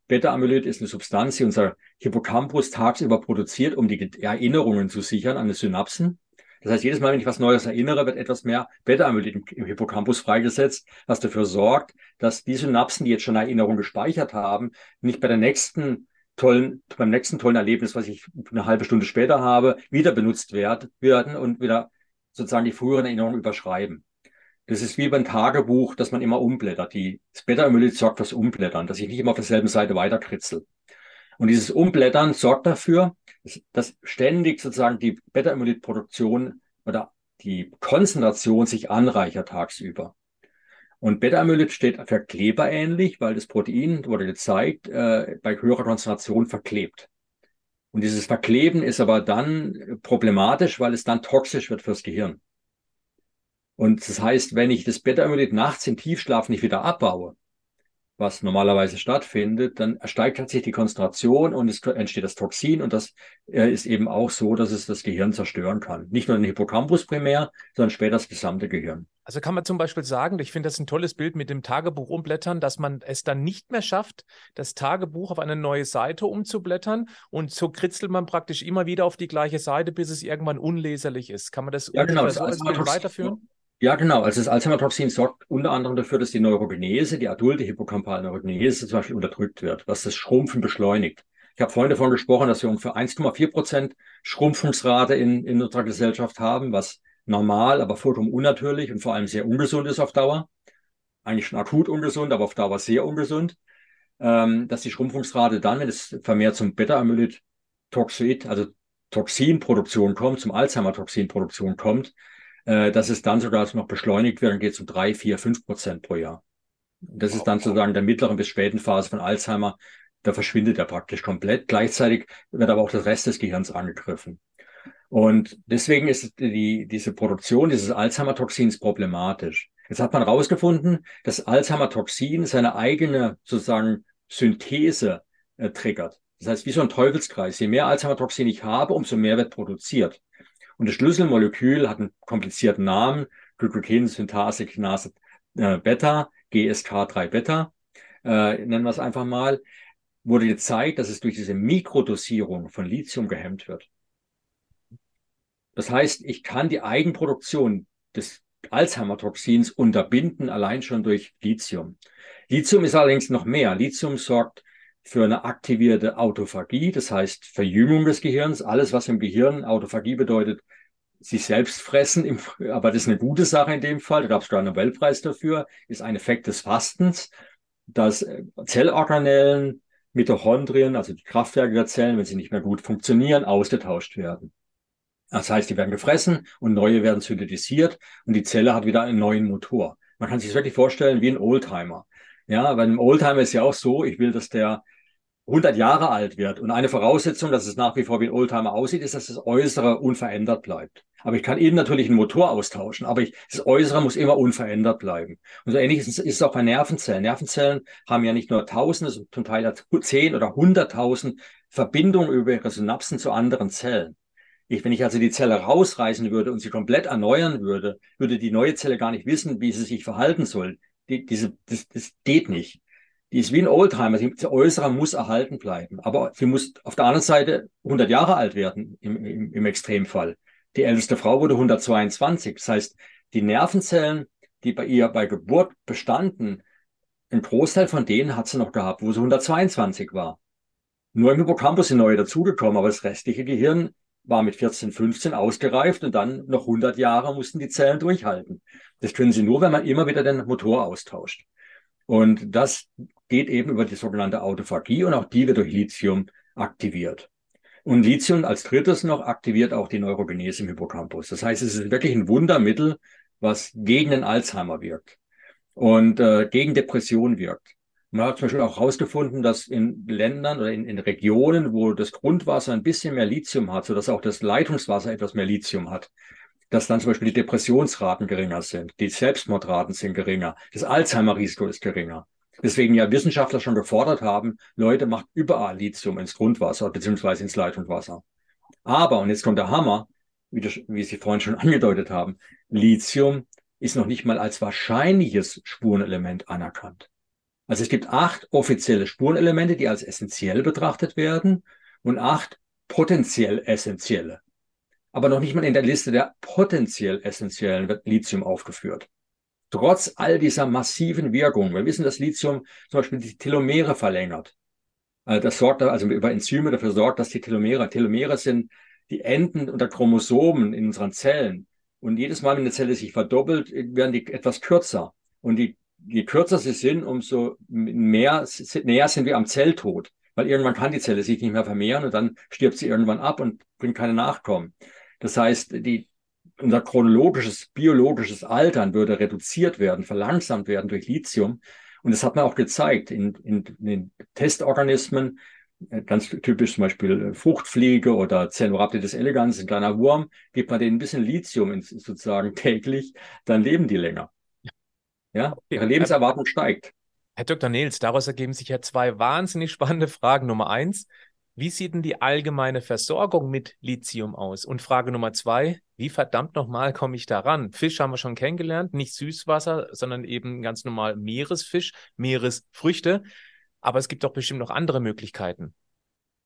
Beta-Amyloid ist eine Substanz, die unser Hippocampus tagsüber produziert, um die Erinnerungen zu sichern an die Synapsen. Das heißt, jedes Mal, wenn ich was Neues erinnere, wird etwas mehr Beta-Amyloid im, Hippocampus freigesetzt, was dafür sorgt, dass die Synapsen, die jetzt schon Erinnerungen gespeichert haben, nicht bei der nächsten tollen, beim nächsten tollen Erlebnis, was ich eine halbe Stunde später habe, wieder benutzt werd, werden und wieder sozusagen die früheren Erinnerungen überschreiben. Das ist wie beim Tagebuch, dass man immer umblättert. Die, das Beta-Amyloid sorgt fürs Umblättern, dass ich nicht immer auf derselben Seite weiterkritzel. Und dieses Umblättern sorgt dafür, dass, dass ständig sozusagen die Beta-Amyloid-Produktion oder die Konzentration sich anreichert tagsüber. Und Beta-Amyloid steht für Kleber ähnlich, weil das Protein, wurde gezeigt, äh, bei höherer Konzentration verklebt. Und dieses Verkleben ist aber dann problematisch, weil es dann toxisch wird fürs Gehirn. Und das heißt, wenn ich das Beta-Amyloid nachts im Tiefschlaf nicht wieder abbaue, was normalerweise stattfindet, dann steigt tatsächlich die Konzentration und es entsteht das Toxin und das äh, ist eben auch so, dass es das Gehirn zerstören kann. Nicht nur den Hippocampus primär, sondern später das gesamte Gehirn. Also kann man zum Beispiel sagen, ich finde das ein tolles Bild mit dem Tagebuch umblättern, dass man es dann nicht mehr schafft, das Tagebuch auf eine neue Seite umzublättern und so kritzelt man praktisch immer wieder auf die gleiche Seite, bis es irgendwann unleserlich ist. Kann man das ja, genau, so als Bild weiterführen? Ja, genau. Also das Alzheimer-Toxin sorgt unter anderem dafür, dass die Neurogenese, die adulte hippocampale Neurogenese zum Beispiel unterdrückt wird, was das Schrumpfen beschleunigt. Ich habe vorhin davon gesprochen, dass wir ungefähr 1,4 Prozent Schrumpfungsrate in, in unserer Gesellschaft haben, was normal, aber vollkommen unnatürlich und vor allem sehr ungesund ist auf Dauer. Eigentlich schon akut ungesund, aber auf Dauer sehr ungesund. Ähm, dass die Schrumpfungsrate dann, wenn es vermehrt zum Beta-Amyloid-Toxid, also Toxinproduktion kommt, zum Alzheimer-Toxinproduktion kommt, äh, dass es dann sogar noch beschleunigt wird und geht zu drei, vier, fünf Prozent pro Jahr. Das ist dann sozusagen der mittleren bis späten Phase von Alzheimer. Da verschwindet er praktisch komplett. Gleichzeitig wird aber auch das Rest des Gehirns angegriffen. Und deswegen ist die, diese Produktion dieses Alzheimer-Toxins problematisch. Jetzt hat man herausgefunden, dass Alzheimer-Toxin seine eigene sozusagen Synthese äh, triggert. Das heißt, wie so ein Teufelskreis. Je mehr Alzheimer-Toxin ich habe, umso mehr wird produziert. Und das Schlüsselmolekül hat einen komplizierten Namen, Glykogensyntase Kinase äh, Beta, GSK3-Beta, äh, nennen wir es einfach mal, wurde gezeigt, dass es durch diese Mikrodosierung von Lithium gehemmt wird. Das heißt, ich kann die Eigenproduktion des Alzheimer-Toxins unterbinden, allein schon durch Lithium. Lithium ist allerdings noch mehr. Lithium sorgt für eine aktivierte Autophagie, das heißt Verjüngung des Gehirns. Alles, was im Gehirn Autophagie bedeutet, sich selbst fressen, aber das ist eine gute Sache in dem Fall, da gab es sogar einen Nobelpreis dafür, ist ein Effekt des Fastens, dass äh, Zellorganellen, Mitochondrien, also die Kraftwerke der Zellen, wenn sie nicht mehr gut funktionieren, ausgetauscht werden. Das heißt, die werden gefressen und neue werden synthetisiert und die Zelle hat wieder einen neuen Motor. Man kann sich das wirklich vorstellen wie ein Oldtimer. Ja, bei einem Oldtimer ist ja auch so, ich will, dass der 100 Jahre alt wird. Und eine Voraussetzung, dass es nach wie vor wie ein Oldtimer aussieht, ist, dass das Äußere unverändert bleibt. Aber ich kann eben natürlich einen Motor austauschen, aber ich, das Äußere muss immer unverändert bleiben. Und so ähnlich ist, es auch bei Nervenzellen. Nervenzellen haben ja nicht nur Tausende, zum Teil zehn oder hunderttausend Verbindungen über ihre Synapsen zu anderen Zellen. Ich, wenn ich also die Zelle rausreißen würde und sie komplett erneuern würde, würde die neue Zelle gar nicht wissen, wie sie sich verhalten soll. Die, diese, das, das geht nicht die ist wie ein Oldtimer. Die äußere muss erhalten bleiben. Aber sie muss auf der anderen Seite 100 Jahre alt werden im, im, im Extremfall. Die älteste Frau wurde 122. Das heißt, die Nervenzellen, die bei ihr bei Geburt bestanden, ein Großteil von denen hat sie noch gehabt, wo sie 122 war. Nur im Hippocampus sind neue dazugekommen, aber das restliche Gehirn war mit 14, 15 ausgereift und dann noch 100 Jahre mussten die Zellen durchhalten. Das können sie nur, wenn man immer wieder den Motor austauscht. Und das geht eben über die sogenannte Autophagie und auch die wird durch Lithium aktiviert. Und Lithium als drittes noch aktiviert auch die Neurogenese im Hippocampus. Das heißt, es ist wirklich ein Wundermittel, was gegen den Alzheimer wirkt und äh, gegen Depression wirkt. Man hat zum Beispiel auch herausgefunden, dass in Ländern oder in, in, Regionen, wo das Grundwasser ein bisschen mehr Lithium hat, sodass auch das Leitungswasser etwas mehr Lithium hat, dass dann zum Beispiel die Depressionsraten geringer sind, die Selbstmordraten sind geringer, das Alzheimer-Risiko ist geringer. Deswegen ja Wissenschaftler schon gefordert haben, Leute, macht überall Lithium ins Grundwasser beziehungsweise ins Leitungswasser. Aber, und jetzt kommt der Hammer, wie, das, wie Sie vorhin schon [laughs] angedeutet haben, Lithium ist noch nicht mal als wahrscheinliches Spurenelement anerkannt. Also es gibt acht offizielle Spurenelemente, die als essentiell betrachtet werden und acht potenziell essentielle. Aber noch nicht mal in der Liste der potenziell essentiellen wird Lithium aufgeführt. Trotz all dieser massiven Wirkungen. Wir wissen, dass Lithium zum Beispiel die Telomere verlängert. Also das sorgt, also über Enzyme dafür sorgt, dass die Telomere, Telomere sind die Enden unter Chromosomen in unseren Zellen. Und jedes Mal, wenn eine Zelle sich verdoppelt, werden die etwas kürzer. Und die je kürzer sie sind, umso mehr, näher sind wir am Zelltod. Weil irgendwann kann die Zelle sich nicht mehr vermehren und dann stirbt sie irgendwann ab und bringt keine Nachkommen. Das heißt, die, unser chronologisches, biologisches Altern würde reduziert werden, verlangsamt werden durch Lithium. Und das hat man auch gezeigt in, in, in den Testorganismen, äh, ganz typisch zum Beispiel äh, Fruchtfliege oder Cenorhabditis elegans, ein kleiner Wurm, gibt man denen ein bisschen Lithium ins, sozusagen täglich, dann leben die länger. Ja, ihre Lebenserwartung steigt. Herr Dr. Nils, daraus ergeben sich ja zwei wahnsinnig spannende Fragen. Nummer eins, wie sieht denn die allgemeine Versorgung mit Lithium aus? Und Frage Nummer zwei, wie verdammt nochmal komme ich daran? Fisch haben wir schon kennengelernt, nicht Süßwasser, sondern eben ganz normal Meeresfisch, Meeresfrüchte. Aber es gibt doch bestimmt noch andere Möglichkeiten.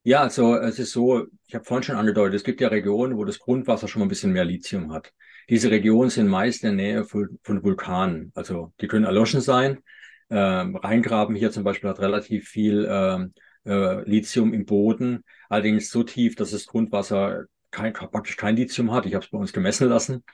Ja, also es ist so, ich habe vorhin schon angedeutet, es gibt ja Regionen, wo das Grundwasser schon mal ein bisschen mehr Lithium hat. Diese Regionen sind meist in der Nähe von, Vulkanen. Also die können erloschen sein. Ähm, Rheingraben hier zum Beispiel hat relativ viel ähm, äh, Lithium im Boden, allerdings so tief, dass das Grundwasser kein, praktisch kein Lithium hat. Ich habe es bei uns gemessen lassen.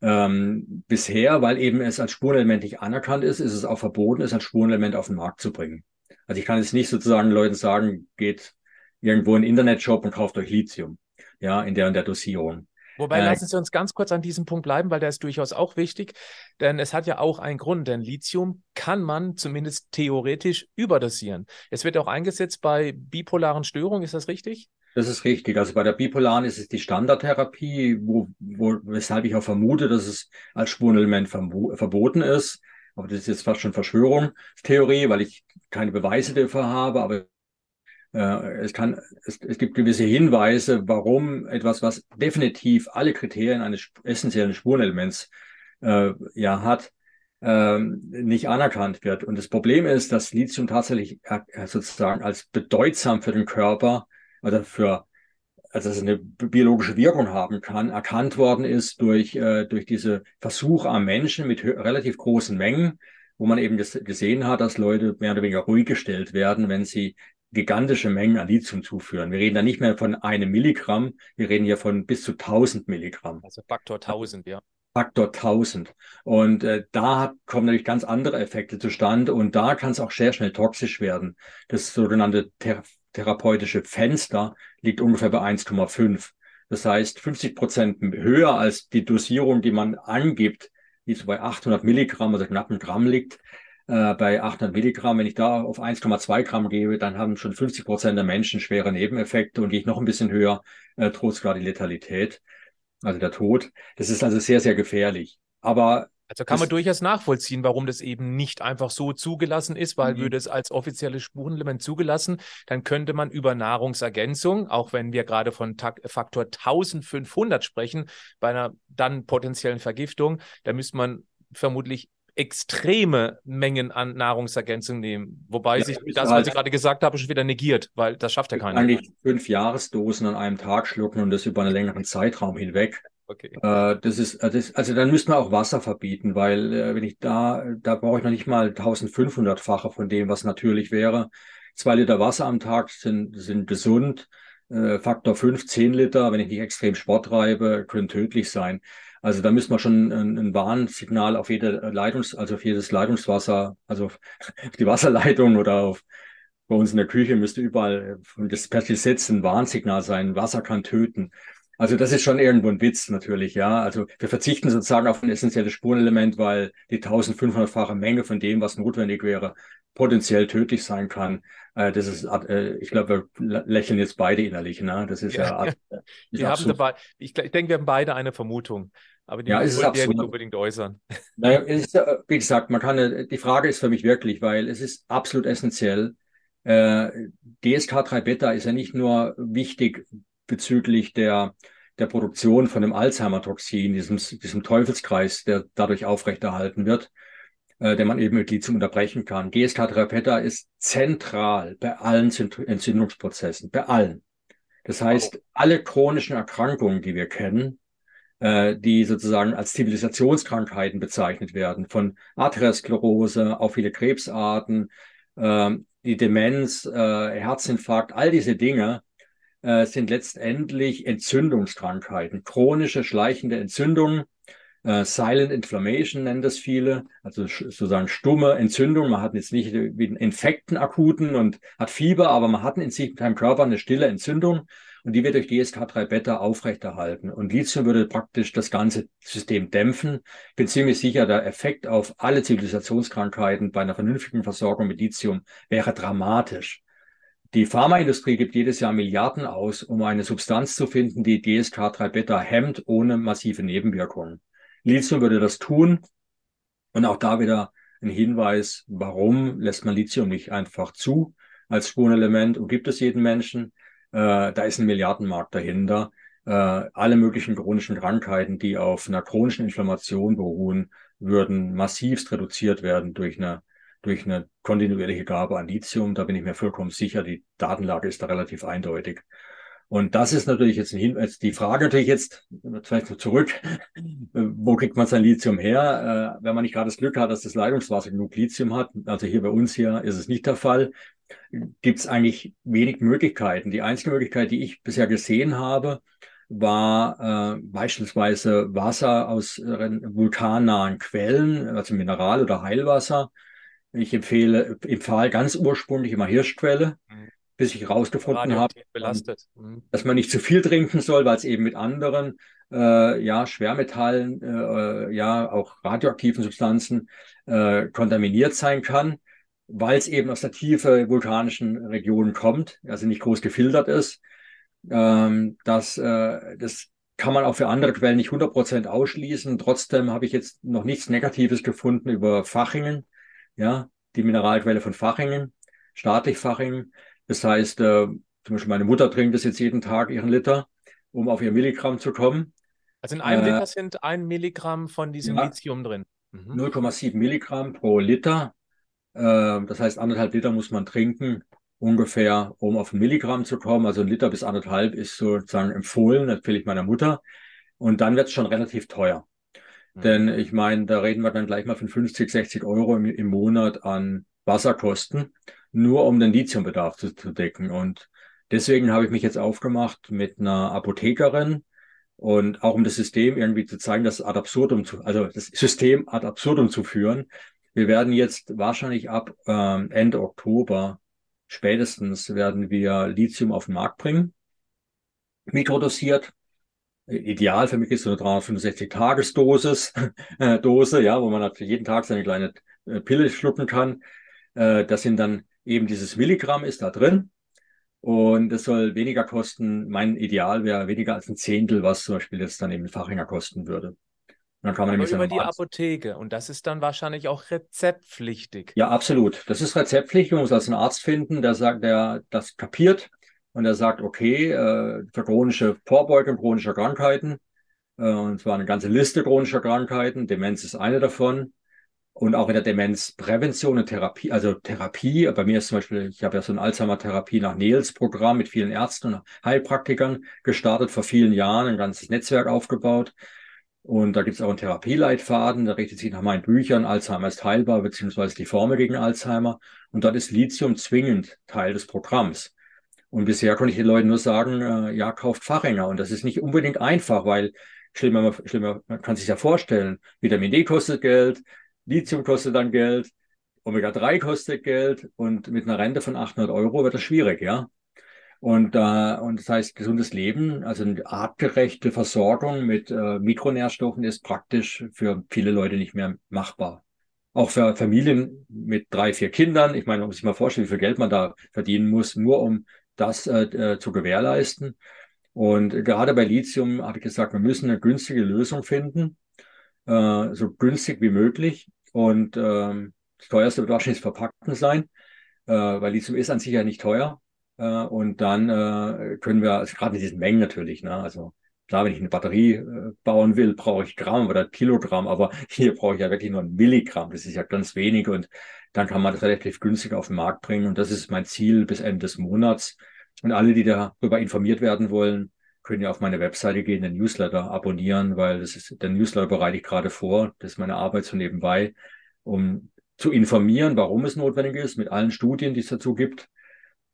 Ähm, bisher, weil eben es als Spurenelement nicht anerkannt ist, ist es auch verboten, es als Spurenelement auf den Markt zu bringen. Also ich kann jetzt nicht sozusagen Leuten sagen, geht irgendwo in den Internetshop und kauft euch Lithium, ja, in der in der Dosierung. Wobei, äh, lassen Sie uns ganz kurz an diesem Punkt bleiben, weil der ist durchaus auch wichtig, denn es hat ja auch einen Grund, denn Lithium kann man zumindest theoretisch überdosieren. Es wird auch eingesetzt bei bipolaren Störungen, ist das richtig? Das ist richtig. Also bei der bipolaren ist es die Standardtherapie, wo, wo, weshalb ich auch vermute, dass es als Spurenelement verboten ist. Aber das ist jetzt fast schon Verschwörungstheorie, weil ich keine Beweise dafür habe. Aber äh, es, kann, es, es gibt gewisse Hinweise, warum etwas, was definitiv alle Kriterien eines essentiellen Spurenelements äh, ja hat, äh, nicht anerkannt wird. Und das Problem ist, dass Lithium tatsächlich äh, sozusagen als bedeutsam für den Körper oder für also dass es eine biologische Wirkung haben kann, erkannt worden ist durch, äh, durch diese Versuche am Menschen mit relativ großen Mengen, wo man eben gesehen hat, dass Leute mehr oder weniger ruhig gestellt werden, wenn sie gigantische Mengen an Lithium zuführen. Wir reden da nicht mehr von einem Milligramm, wir reden hier von bis zu 1000 Milligramm. Also Faktor 1000, ja. Faktor 1000. Und äh, da kommen natürlich ganz andere Effekte zustande und da kann es auch sehr schnell toxisch werden. Das sogenannte thera therapeutische Fenster liegt ungefähr bei 1,5. Das heißt 50 Prozent höher als die Dosierung, die man angibt, die so bei 800 Milligramm, also knapp ein Gramm liegt, äh, bei 800 Milligramm. Wenn ich da auf 1,2 Gramm gebe, dann haben schon 50 Prozent der Menschen schwere Nebeneffekte und gehe ich noch ein bisschen höher, äh, droht sogar die Letalität, also der Tod. Das ist also sehr, sehr gefährlich. Aber also kann man durchaus nachvollziehen, warum das eben nicht einfach so zugelassen ist, weil mhm. würde es als offizielles Spurenelement zugelassen, dann könnte man über Nahrungsergänzung, auch wenn wir gerade von Faktor 1500 sprechen, bei einer dann potenziellen Vergiftung, da müsste man vermutlich extreme Mengen an Nahrungsergänzung nehmen. Wobei ja, sich das, was halt ich gerade gesagt habe, schon wieder negiert, weil das schafft ja keiner. Eigentlich fünf Jahresdosen an einem Tag schlucken und das über einen längeren Zeitraum hinweg. Okay. Äh, das ist, äh, das, also dann müsste man auch Wasser verbieten, weil äh, wenn ich da, da brauche ich noch nicht mal 1500-fache von dem, was natürlich wäre. Zwei Liter Wasser am Tag sind, sind gesund. Äh, Faktor 5, 10 Liter, wenn ich nicht extrem Sport treibe, können tödlich sein. Also da müssen wir schon ein, ein Warnsignal auf jede Leitungs, also auf jedes Leitungswasser, also auf [laughs] die Wasserleitung oder auf bei uns in der Küche müsste überall von das Gesetz ein Warnsignal sein. Wasser kann töten. Also das ist schon irgendwo ein Witz natürlich, ja. Also wir verzichten sozusagen auf ein essentielles Spurenelement, weil die 1500-fache Menge von dem, was notwendig wäre, potenziell tödlich sein kann. Äh, das ist, äh, ich glaube, wir lächeln jetzt beide innerlich, ne? Das ist ja. ja [laughs] ist wir haben dabei, ich, ich denke, wir haben beide eine Vermutung, aber die ja, wollen wir nicht unbedingt äußern. [laughs] Naja, ist, wie gesagt, man kann, die Frage ist für mich wirklich, weil es ist absolut essentiell. Äh, DSK3 Beta ist ja nicht nur wichtig bezüglich der, der Produktion von dem Alzheimer-Toxin, diesem, diesem Teufelskreis, der dadurch aufrechterhalten wird, äh, den man eben mit Lithium unterbrechen kann. GSK-3-Beta ist zentral bei allen Entzündungsprozessen, bei allen. Das heißt, wow. alle chronischen Erkrankungen, die wir kennen, äh, die sozusagen als Zivilisationskrankheiten bezeichnet werden, von Arteriosklerose auf viele Krebsarten, äh, die Demenz, äh, Herzinfarkt, all diese Dinge äh, sind letztendlich Entzündungskrankheiten, chronische schleichende Entzündungen. Äh, Silent Inflammation nennen das viele, also sozusagen stumme Entzündung. Man hat jetzt nicht wie einen Infekten akuten und hat Fieber, aber man hat in sich mit seinem Körper eine stille Entzündung und die wird durch DSK3-Beta aufrechterhalten. Und Lithium würde praktisch das ganze System dämpfen. Ich bin ziemlich sicher, der Effekt auf alle Zivilisationskrankheiten bei einer vernünftigen Versorgung mit Lithium wäre dramatisch. Die Pharmaindustrie gibt jedes Jahr Milliarden aus, um eine Substanz zu finden, die DSK3-Beta hemmt, ohne massive Nebenwirkungen. Lithium würde das tun. Und auch da wieder ein Hinweis, warum lässt man Lithium nicht einfach zu als Spurenelement und gibt es jeden Menschen? Äh, da ist ein Milliardenmarkt dahinter. Äh, alle möglichen chronischen Krankheiten, die auf einer chronischen Inflammation beruhen, würden massivst reduziert werden durch eine durch eine kontinuierliche Gabe an Lithium. Da bin ich mir vollkommen sicher, die Datenlage ist da relativ eindeutig. Und das ist natürlich jetzt ein Hinweis. Die Frage natürlich jetzt, vielleicht noch zurück, [laughs] wo kriegt man sein Lithium her? Äh, wenn man nicht gerade das Glück hat, dass das Leitungswasser genug Lithium hat, also hier bei uns hier ist es nicht der Fall, gibt es eigentlich wenig Möglichkeiten. Die einzige Möglichkeit, die ich bisher gesehen habe, war äh, beispielsweise Wasser aus äh, vulkannahen Quellen, also Mineral- oder Heilwasser, ich empfehle, empfahl ganz ursprünglich immer Hirschquelle, mhm. bis ich herausgefunden habe, mhm. dass man nicht zu viel trinken soll, weil es eben mit anderen äh, ja, Schwermetallen, äh, ja, auch radioaktiven Substanzen äh, kontaminiert sein kann, weil es eben aus der tiefe vulkanischen Region kommt, also nicht groß gefiltert ist. Ähm, das, äh, das kann man auch für andere Quellen nicht 100% ausschließen. Trotzdem habe ich jetzt noch nichts Negatives gefunden über Fachingen ja, die Mineralquelle von Fachingen, staatlich Fachingen. Das heißt, äh, zum Beispiel meine Mutter trinkt das jetzt jeden Tag ihren Liter, um auf ihr Milligramm zu kommen. Also in einem äh, Liter sind ein Milligramm von diesem ja, Lithium drin. Mhm. 0,7 Milligramm pro Liter. Äh, das heißt, anderthalb Liter muss man trinken, ungefähr, um auf ein Milligramm zu kommen. Also ein Liter bis anderthalb ist sozusagen empfohlen, empfehle ich meiner Mutter. Und dann wird es schon relativ teuer. Denn ich meine, da reden wir dann gleich mal von 50, 60 Euro im, im Monat an Wasserkosten, nur um den Lithiumbedarf zu, zu decken. Und deswegen habe ich mich jetzt aufgemacht mit einer Apothekerin und auch um das System irgendwie zu zeigen, das ad absurdum zu, also das System ad absurdum zu führen. Wir werden jetzt wahrscheinlich ab ähm, Ende Oktober spätestens werden wir Lithium auf den Markt bringen, mikrodosiert ideal für mich ist so eine 365-Tages-Dosis, [laughs] äh, Dose, ja, wo man halt jeden Tag seine kleine äh, Pille schlucken kann. Äh, das sind dann eben dieses Milligramm ist da drin. Und es soll weniger kosten. Mein Ideal wäre weniger als ein Zehntel, was zum Beispiel jetzt dann eben Fachhänger kosten würde. Und dann kann man nämlich über die Apotheke. Und das ist dann wahrscheinlich auch rezeptpflichtig. Ja, absolut. Das ist rezeptpflichtig. Man muss als einen Arzt finden, der sagt, der das kapiert und er sagt, okay, äh, für chronische Vorbeugung chronischer Krankheiten, äh, und zwar eine ganze Liste chronischer Krankheiten, Demenz ist eine davon. Und auch in der Demenzprävention und Therapie, also Therapie, bei mir ist zum Beispiel, ich habe ja so ein Alzheimer-Therapie nach Nils-Programm mit vielen Ärzten und Heilpraktikern gestartet, vor vielen Jahren ein ganzes Netzwerk aufgebaut. Und da gibt es auch einen Therapieleitfaden, der richtet sich nach meinen Büchern, Alzheimer ist heilbar, beziehungsweise die Formel gegen Alzheimer. Und dort ist Lithium zwingend Teil des Programms. Und bisher konnte ich den Leuten nur sagen, äh, ja, kauft Fachhänger. Und das ist nicht unbedingt einfach, weil, schlimmer, schlimmer, man kann sich ja vorstellen, Vitamin D kostet Geld, Lithium kostet dann Geld, Omega-3 kostet Geld und mit einer Rente von 800 Euro wird das schwierig, ja. Und, äh, und das heißt, gesundes Leben, also eine artgerechte Versorgung mit äh, Mikronährstoffen ist praktisch für viele Leute nicht mehr machbar. Auch für Familien mit drei, vier Kindern. Ich meine, man muss sich mal vorstellen, wie viel Geld man da verdienen muss, nur um das äh, äh zu gewährleisten. Und gerade bei Lithium habe ich gesagt, wir müssen eine günstige Lösung finden, äh, so günstig wie möglich. Und ähm, das teuerste wird wahrscheinlich das Verpackten sein, äh, weil Lithium ist an sich ja nicht teuer. Äh, und dann äh, können wir, also gerade in diesen Mengen natürlich, ne, also klar, wenn ich eine Batterie äh, bauen will, brauche ich Gramm oder Kilogramm, aber [laughs] hier brauche ich ja wirklich nur ein Milligramm. Das ist ja ganz wenig und dann kann man das relativ günstig auf den Markt bringen. Und das ist mein Ziel bis Ende des Monats. Und alle, die darüber informiert werden wollen, können ja auf meine Webseite gehen, den Newsletter abonnieren, weil das ist, der Newsletter bereite ich gerade vor. Das ist meine Arbeit so nebenbei, um zu informieren, warum es notwendig ist, mit allen Studien, die es dazu gibt.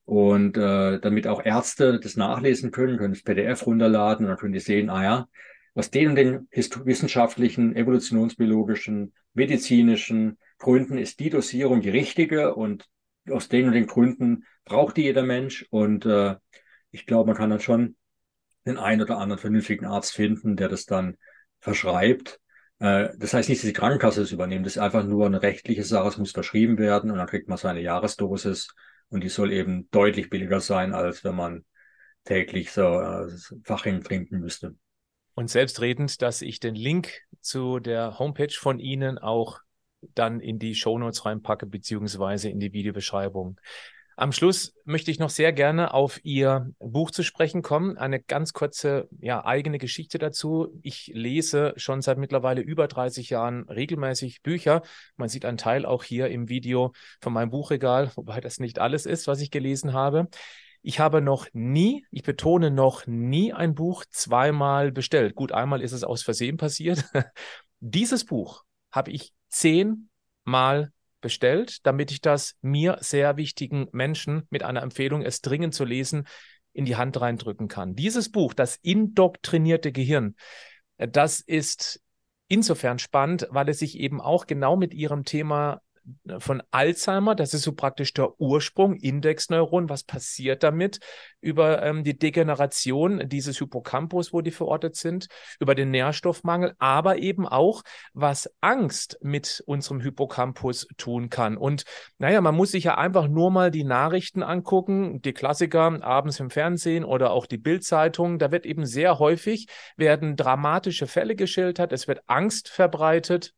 Und äh, damit auch Ärzte das nachlesen können, können das PDF runterladen und dann können die sehen, ah ja, aus den und den wissenschaftlichen, evolutionsbiologischen, medizinischen Gründen ist die Dosierung die richtige und aus den und den Gründen braucht die jeder Mensch. Und äh, ich glaube, man kann dann schon den einen oder anderen vernünftigen Arzt finden, der das dann verschreibt. Äh, das heißt nicht, dass die Krankenkasse es übernimmt. Das ist einfach nur eine rechtliche Sache. Es muss verschrieben werden und dann kriegt man seine Jahresdosis und die soll eben deutlich billiger sein, als wenn man täglich so äh, Faching trinken müsste. Und selbstredend, dass ich den Link zu der Homepage von Ihnen auch dann in die Shownotes reinpacke, beziehungsweise in die Videobeschreibung. Am Schluss möchte ich noch sehr gerne auf Ihr Buch zu sprechen kommen. Eine ganz kurze, ja, eigene Geschichte dazu. Ich lese schon seit mittlerweile über 30 Jahren regelmäßig Bücher. Man sieht einen Teil auch hier im Video von meinem Buchregal, [laughs] wobei das nicht alles ist, was ich gelesen habe. Ich habe noch nie, ich betone noch nie ein Buch zweimal bestellt. Gut, einmal ist es aus Versehen passiert. [laughs] Dieses Buch habe ich zehnmal bestellt, damit ich das mir sehr wichtigen Menschen mit einer Empfehlung, es dringend zu lesen, in die Hand reindrücken kann. Dieses Buch, das indoktrinierte Gehirn, das ist insofern spannend, weil es sich eben auch genau mit ihrem Thema von Alzheimer, das ist so praktisch der Ursprung, Indexneuron, was passiert damit über ähm, die Degeneration dieses Hippocampus, wo die verortet sind, über den Nährstoffmangel, aber eben auch, was Angst mit unserem Hippocampus tun kann. Und naja, man muss sich ja einfach nur mal die Nachrichten angucken, die Klassiker abends im Fernsehen oder auch die Bildzeitung, da wird eben sehr häufig, werden dramatische Fälle geschildert, es wird Angst verbreitet,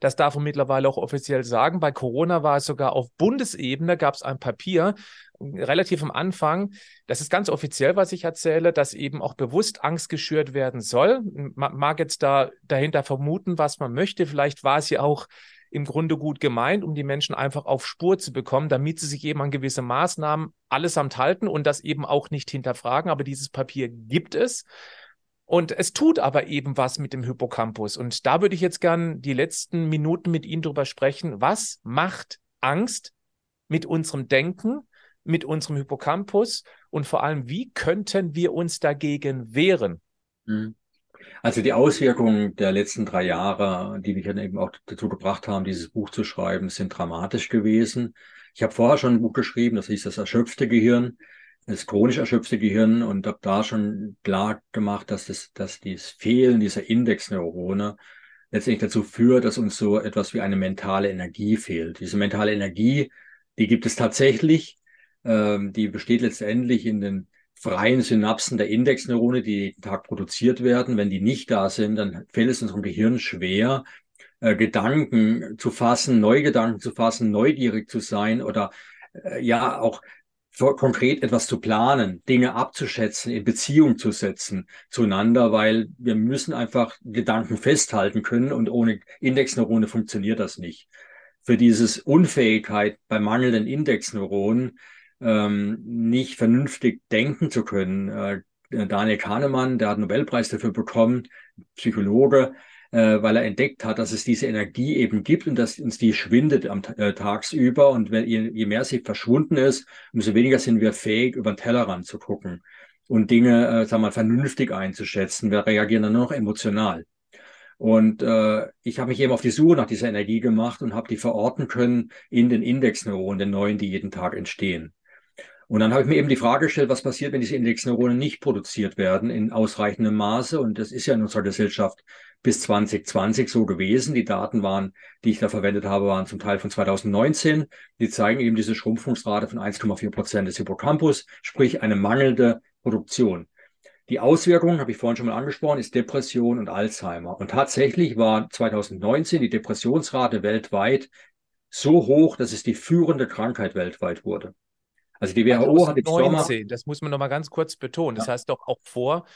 das darf man mittlerweile auch offiziell sagen. Bei Corona war es sogar auf Bundesebene, gab es ein Papier, relativ am Anfang, das ist ganz offiziell, was ich erzähle, dass eben auch bewusst Angst geschürt werden soll. Man mag jetzt da dahinter vermuten, was man möchte. Vielleicht war es ja auch im Grunde gut gemeint, um die Menschen einfach auf Spur zu bekommen, damit sie sich eben an gewisse Maßnahmen allesamt halten und das eben auch nicht hinterfragen. Aber dieses Papier gibt es. Und es tut aber eben was mit dem Hippocampus. Und da würde ich jetzt gern die letzten Minuten mit Ihnen drüber sprechen. Was macht Angst mit unserem Denken, mit unserem Hippocampus und vor allem, wie könnten wir uns dagegen wehren? Mhm. Also die Auswirkungen der letzten drei Jahre, die mich dann eben auch dazu gebracht haben, dieses Buch zu schreiben, sind dramatisch gewesen. Ich habe vorher schon ein Buch geschrieben, das hieß Das erschöpfte Gehirn das chronisch erschöpfte Gehirn und habe da schon klar gemacht, dass das, dass das Fehlen dieser Indexneurone letztendlich dazu führt, dass uns so etwas wie eine mentale Energie fehlt. Diese mentale Energie, die gibt es tatsächlich, ähm, die besteht letztendlich in den freien Synapsen der Indexneurone, die jeden Tag produziert werden. Wenn die nicht da sind, dann fällt es unserem Gehirn schwer, äh, Gedanken zu fassen, neue Gedanken zu fassen, neugierig zu sein oder äh, ja auch konkret etwas zu planen, Dinge abzuschätzen, in Beziehung zu setzen zueinander, weil wir müssen einfach Gedanken festhalten können und ohne Indexneurone funktioniert das nicht. Für dieses Unfähigkeit bei mangelnden Indexneuronen ähm, nicht vernünftig denken zu können. Äh, Daniel Kahnemann, der hat einen Nobelpreis dafür bekommen, Psychologe, äh, weil er entdeckt hat, dass es diese Energie eben gibt und dass uns die schwindet am äh, tagsüber. Und wenn, je, je mehr sie verschwunden ist, umso weniger sind wir fähig, über den Tellerrand zu gucken und Dinge, äh, sagen wir mal, vernünftig einzuschätzen. Wir reagieren dann nur noch emotional. Und äh, ich habe mich eben auf die Suche nach dieser Energie gemacht und habe die verorten können in den Indexneuronen, den neuen, die jeden Tag entstehen. Und dann habe ich mir eben die Frage gestellt, was passiert, wenn diese Indexneuronen nicht produziert werden in ausreichendem Maße. Und das ist ja in unserer Gesellschaft bis 2020 so gewesen. Die Daten waren, die ich da verwendet habe, waren zum Teil von 2019. Die zeigen eben diese Schrumpfungsrate von 1,4 Prozent des Hippocampus, sprich eine mangelnde Produktion. Die Auswirkungen, habe ich vorhin schon mal angesprochen, ist Depression und Alzheimer. Und tatsächlich war 2019 die Depressionsrate weltweit so hoch, dass es die führende Krankheit weltweit wurde. Also die WHO hat im 19, Sommer. Das muss man noch mal ganz kurz betonen. Das ja. heißt doch auch vor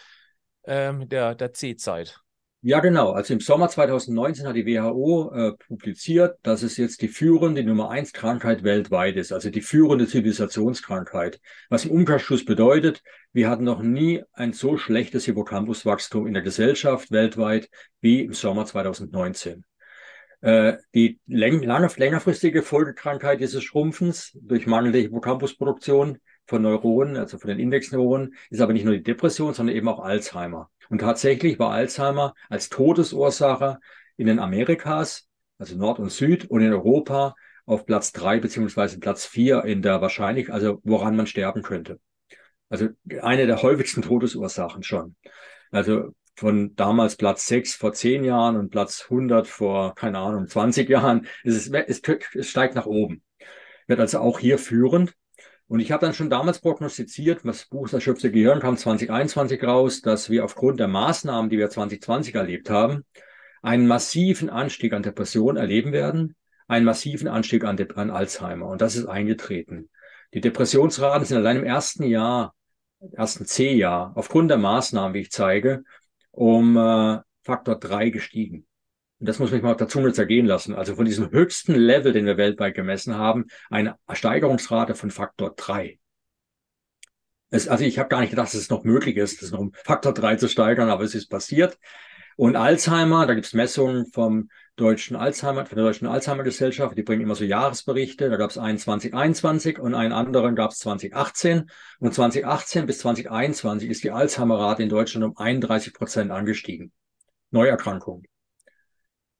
ähm, der, der C-Zeit. Ja, genau. Also im Sommer 2019 hat die WHO äh, publiziert, dass es jetzt die führende Nummer eins Krankheit weltweit ist, also die führende Zivilisationskrankheit. Was im Umkehrschluss bedeutet, wir hatten noch nie ein so schlechtes Hippocampuswachstum in der Gesellschaft weltweit wie im Sommer 2019. Äh, die lange, längerfristige Folgekrankheit dieses Schrumpfens durch mangelnde Hippocampusproduktion von Neuronen, also von den Indexneuronen, ist aber nicht nur die Depression, sondern eben auch Alzheimer. Und tatsächlich war Alzheimer als Todesursache in den Amerikas, also Nord und Süd und in Europa auf Platz drei beziehungsweise Platz vier in der wahrscheinlich, also woran man sterben könnte. Also eine der häufigsten Todesursachen schon. Also von damals Platz 6 vor 10 Jahren und Platz 100 vor, keine Ahnung, 20 Jahren. Es, ist, es, es steigt nach oben. Wird also auch hier führend. Und ich habe dann schon damals prognostiziert, das Buch Das erschöpfte Gehirn kam 2021 raus, dass wir aufgrund der Maßnahmen, die wir 2020 erlebt haben, einen massiven Anstieg an Depressionen erleben werden, einen massiven Anstieg an, an Alzheimer. Und das ist eingetreten. Die Depressionsraten sind allein im ersten Jahr, ersten C-Jahr, aufgrund der Maßnahmen, wie ich zeige, um äh, Faktor drei gestiegen. Und das muss man mal auf der Zunge zergehen lassen. Also von diesem höchsten Level, den wir weltweit gemessen haben, eine Steigerungsrate von Faktor drei. Es, also ich habe gar nicht gedacht, dass es noch möglich ist, das noch um Faktor drei zu steigern, aber es ist passiert. Und Alzheimer, da gibt es Messungen vom deutschen Alzheimer, von der deutschen Alzheimer-Gesellschaft, die bringen immer so Jahresberichte. Da gab es einen 2021 und einen anderen gab es 2018. Und 2018 bis 2021 ist die Alzheimer-Rate in Deutschland um 31 Prozent angestiegen. Neuerkrankungen.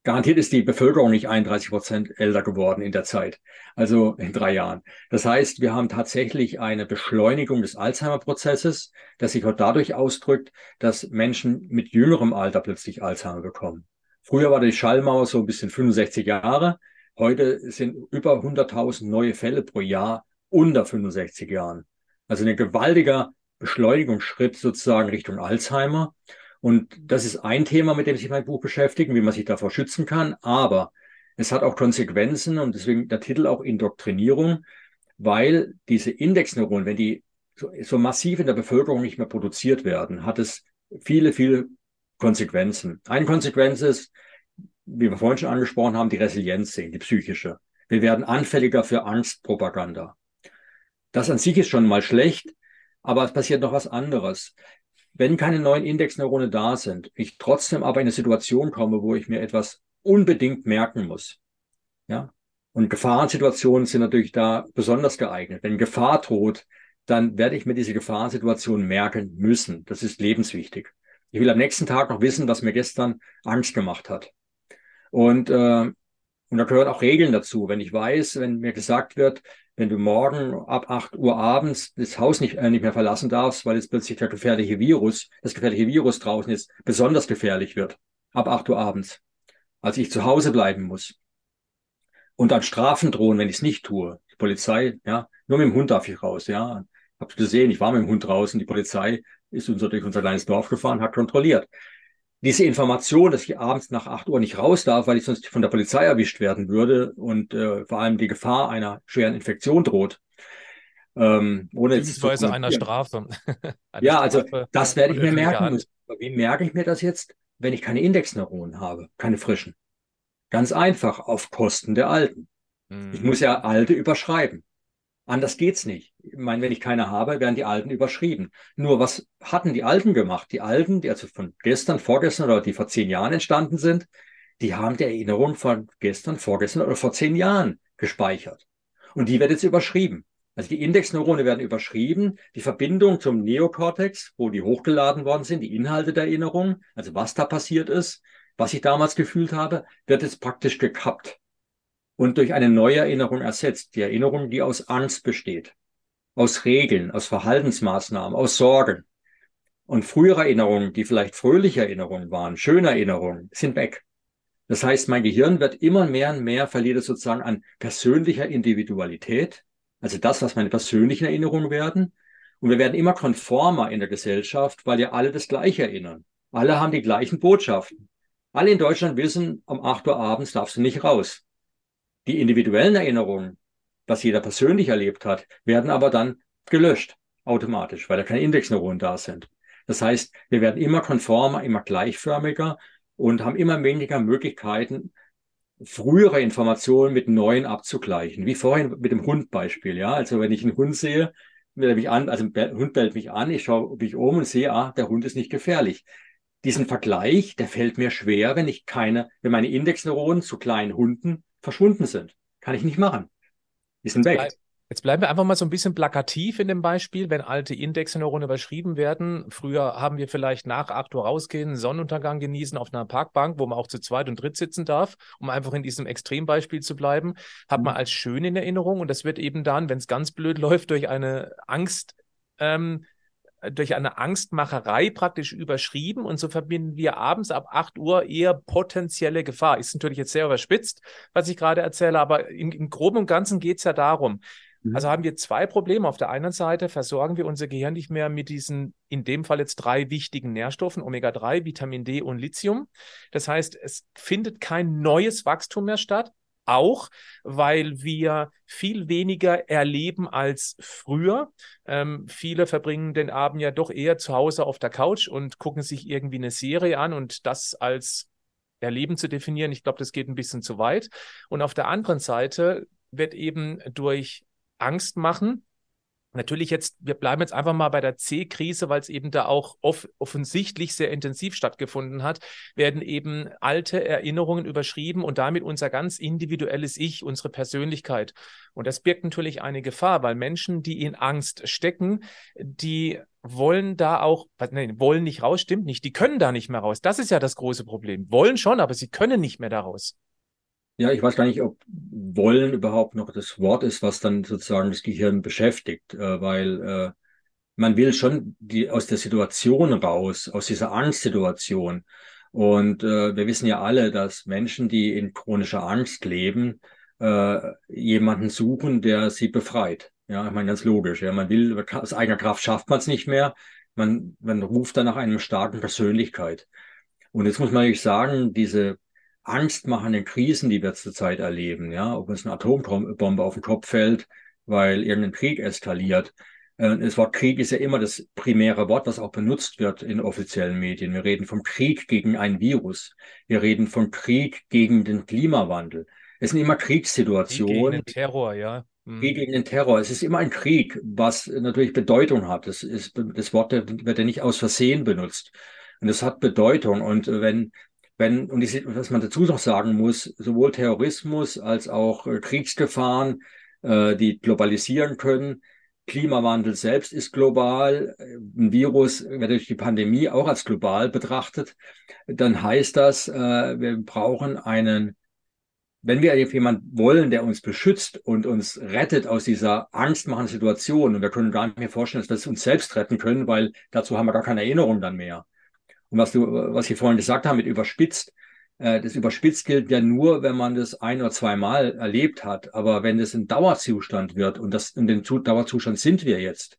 Garantiert ist die Bevölkerung nicht 31 Prozent älter geworden in der Zeit, also in drei Jahren. Das heißt, wir haben tatsächlich eine Beschleunigung des Alzheimer-Prozesses, das sich auch dadurch ausdrückt, dass Menschen mit jüngerem Alter plötzlich Alzheimer bekommen. Früher war die Schallmauer so ein bisschen 65 Jahre. Heute sind über 100.000 neue Fälle pro Jahr unter 65 Jahren. Also ein gewaltiger Beschleunigungsschritt sozusagen Richtung Alzheimer. Und das ist ein Thema, mit dem sich mein Buch beschäftigt, wie man sich davor schützen kann. Aber es hat auch Konsequenzen und deswegen der Titel auch Indoktrinierung, weil diese Indexneuronen, wenn die so, so massiv in der Bevölkerung nicht mehr produziert werden, hat es viele, viele Konsequenzen. Eine Konsequenz ist, wie wir vorhin schon angesprochen haben, die Resilienz sehen, die psychische. Wir werden anfälliger für Angstpropaganda. Das an sich ist schon mal schlecht, aber es passiert noch was anderes. Wenn keine neuen Indexneurone da sind, ich trotzdem aber in eine Situation komme, wo ich mir etwas unbedingt merken muss. Ja. Und Gefahrensituationen sind natürlich da besonders geeignet. Wenn Gefahr droht, dann werde ich mir diese Gefahrensituation merken müssen. Das ist lebenswichtig. Ich will am nächsten Tag noch wissen, was mir gestern Angst gemacht hat. Und, äh, und da gehören auch Regeln dazu. Wenn ich weiß, wenn mir gesagt wird, wenn du morgen ab 8 Uhr abends das Haus nicht, äh, nicht mehr verlassen darfst, weil jetzt plötzlich der gefährliche Virus, das gefährliche Virus draußen ist, besonders gefährlich wird, ab 8 Uhr abends. Also ich zu Hause bleiben muss. Und dann Strafen drohen, wenn ich es nicht tue. Die Polizei, ja, nur mit dem Hund darf ich raus, ja. Habt gesehen, ich war mit dem Hund draußen, die Polizei ist unser, durch unser kleines Dorf gefahren, hat kontrolliert. Diese Information, dass ich abends nach 8 Uhr nicht raus darf, weil ich sonst von der Polizei erwischt werden würde und äh, vor allem die Gefahr einer schweren Infektion droht. Ähm, ohne Beziehungsweise einer Strafe. [laughs] eine ja, also Strafe das werde ich mir merken müssen. Wie merke ich mir das jetzt, wenn ich keine Indexneuronen habe, keine frischen? Ganz einfach, auf Kosten der alten. Hm. Ich muss ja alte überschreiben. Anders geht's nicht. Ich meine, wenn ich keine habe, werden die Alten überschrieben. Nur was hatten die Alten gemacht? Die Alten, die also von gestern, vorgestern oder die vor zehn Jahren entstanden sind, die haben die Erinnerung von gestern, vorgestern oder vor zehn Jahren gespeichert. Und die wird jetzt überschrieben. Also die Indexneurone werden überschrieben, die Verbindung zum Neokortex, wo die hochgeladen worden sind, die Inhalte der Erinnerung, also was da passiert ist, was ich damals gefühlt habe, wird jetzt praktisch gekappt und durch eine neue Erinnerung ersetzt. Die Erinnerung, die aus Angst besteht. aus Regeln, aus Verhaltensmaßnahmen, aus Sorgen. Und frühere Erinnerungen, die vielleicht fröhliche Erinnerungen waren, schöne Erinnerungen, sind weg. Das heißt, mein Gehirn wird immer mehr und mehr verliert es sozusagen an persönlicher Individualität, also das, was meine persönlichen Erinnerungen werden. Und wir werden immer konformer in der Gesellschaft, weil ja alle das Gleiche erinnern. Alle haben die gleichen Botschaften. Alle in Deutschland wissen, um 8 Uhr abends darfst du nicht raus. Die individuellen Erinnerungen, was jeder persönlich erlebt hat, werden aber dann gelöscht, automatisch, weil da keine Indexneuronen da sind. Das heißt, wir werden immer konformer, immer gleichförmiger und haben immer weniger Möglichkeiten, frühere Informationen mit neuen abzugleichen. Wie vorhin mit dem Hundbeispiel, ja. Also wenn ich einen Hund sehe, will er mich an, also der Hund bellt mich an, ich schaue mich um und sehe, ah, der Hund ist nicht gefährlich. Diesen Vergleich, der fällt mir schwer, wenn ich keine, wenn meine Indexneuronen zu kleinen Hunden verschwunden sind. Kann ich nicht machen. Die sind weg. Jetzt bleiben wir einfach mal so ein bisschen plakativ in dem Beispiel, wenn alte Indexneuronen überschrieben werden. Früher haben wir vielleicht nach 8 Uhr rausgehen, Sonnenuntergang genießen auf einer Parkbank, wo man auch zu zweit und dritt sitzen darf, um einfach in diesem Extrembeispiel zu bleiben. Hat man mhm. als schön in Erinnerung und das wird eben dann, wenn es ganz blöd [laughs] läuft, durch eine Angst ähm, durch eine Angstmacherei praktisch überschrieben und so verbinden wir abends ab 8 Uhr eher potenzielle Gefahr. Ist natürlich jetzt sehr überspitzt, was ich gerade erzähle, aber im, im Groben und Ganzen geht es ja darum. Mhm. Also haben wir zwei Probleme. Auf der einen Seite versorgen wir unser Gehirn nicht mehr mit diesen, in dem Fall jetzt drei wichtigen Nährstoffen, Omega-3, Vitamin D und Lithium. Das heißt, es findet kein neues Wachstum mehr statt auch, weil wir viel weniger erleben als früher. Ähm, viele verbringen den Abend ja doch eher zu Hause auf der Couch und gucken sich irgendwie eine Serie an und das als Erleben zu definieren, ich glaube, das geht ein bisschen zu weit. Und auf der anderen Seite wird eben durch Angst machen Natürlich jetzt, wir bleiben jetzt einfach mal bei der C-Krise, weil es eben da auch off offensichtlich sehr intensiv stattgefunden hat, werden eben alte Erinnerungen überschrieben und damit unser ganz individuelles Ich, unsere Persönlichkeit. Und das birgt natürlich eine Gefahr, weil Menschen, die in Angst stecken, die wollen da auch, nein, wollen nicht raus, stimmt nicht, die können da nicht mehr raus. Das ist ja das große Problem. Wollen schon, aber sie können nicht mehr daraus. Ja, ich weiß gar nicht, ob wollen überhaupt noch das Wort ist, was dann sozusagen das Gehirn beschäftigt, äh, weil äh, man will schon die aus der Situation raus, aus dieser Angstsituation. Und äh, wir wissen ja alle, dass Menschen, die in chronischer Angst leben, äh, jemanden suchen, der sie befreit. Ja, ich meine, ganz logisch. Ja, man will, aus eigener Kraft schafft man es nicht mehr. Man, man ruft dann nach einem starken Persönlichkeit. Und jetzt muss man natürlich sagen, diese angstmachenden Krisen, die wir zurzeit erleben, ja, ob uns eine Atombombe auf den Kopf fällt, weil irgendein Krieg eskaliert. Äh, das Wort Krieg ist ja immer das primäre Wort, was auch benutzt wird in offiziellen Medien. Wir reden vom Krieg gegen ein Virus. Wir reden vom Krieg gegen den Klimawandel. Es sind immer Kriegssituationen. Krieg gegen den Terror, ja. Mhm. Krieg gegen den Terror. Es ist immer ein Krieg, was natürlich Bedeutung hat. Das, ist, das Wort wird ja nicht aus Versehen benutzt. Und es hat Bedeutung. Und wenn wenn, und ich, was man dazu noch sagen muss, sowohl Terrorismus als auch äh, Kriegsgefahren, äh, die globalisieren können. Klimawandel selbst ist global. Ein Virus wird durch die Pandemie auch als global betrachtet. Dann heißt das, äh, wir brauchen einen, wenn wir jemanden wollen, der uns beschützt und uns rettet aus dieser angstmachenden Situation, und wir können gar nicht mehr vorstellen, dass wir uns selbst retten können, weil dazu haben wir gar keine Erinnerung dann mehr und was du, was ich vorhin gesagt habe mit überspitzt, äh, das überspitzt gilt ja nur, wenn man das ein oder zweimal erlebt hat. Aber wenn das ein Dauerzustand wird, und das, in dem Dauerzustand sind wir jetzt,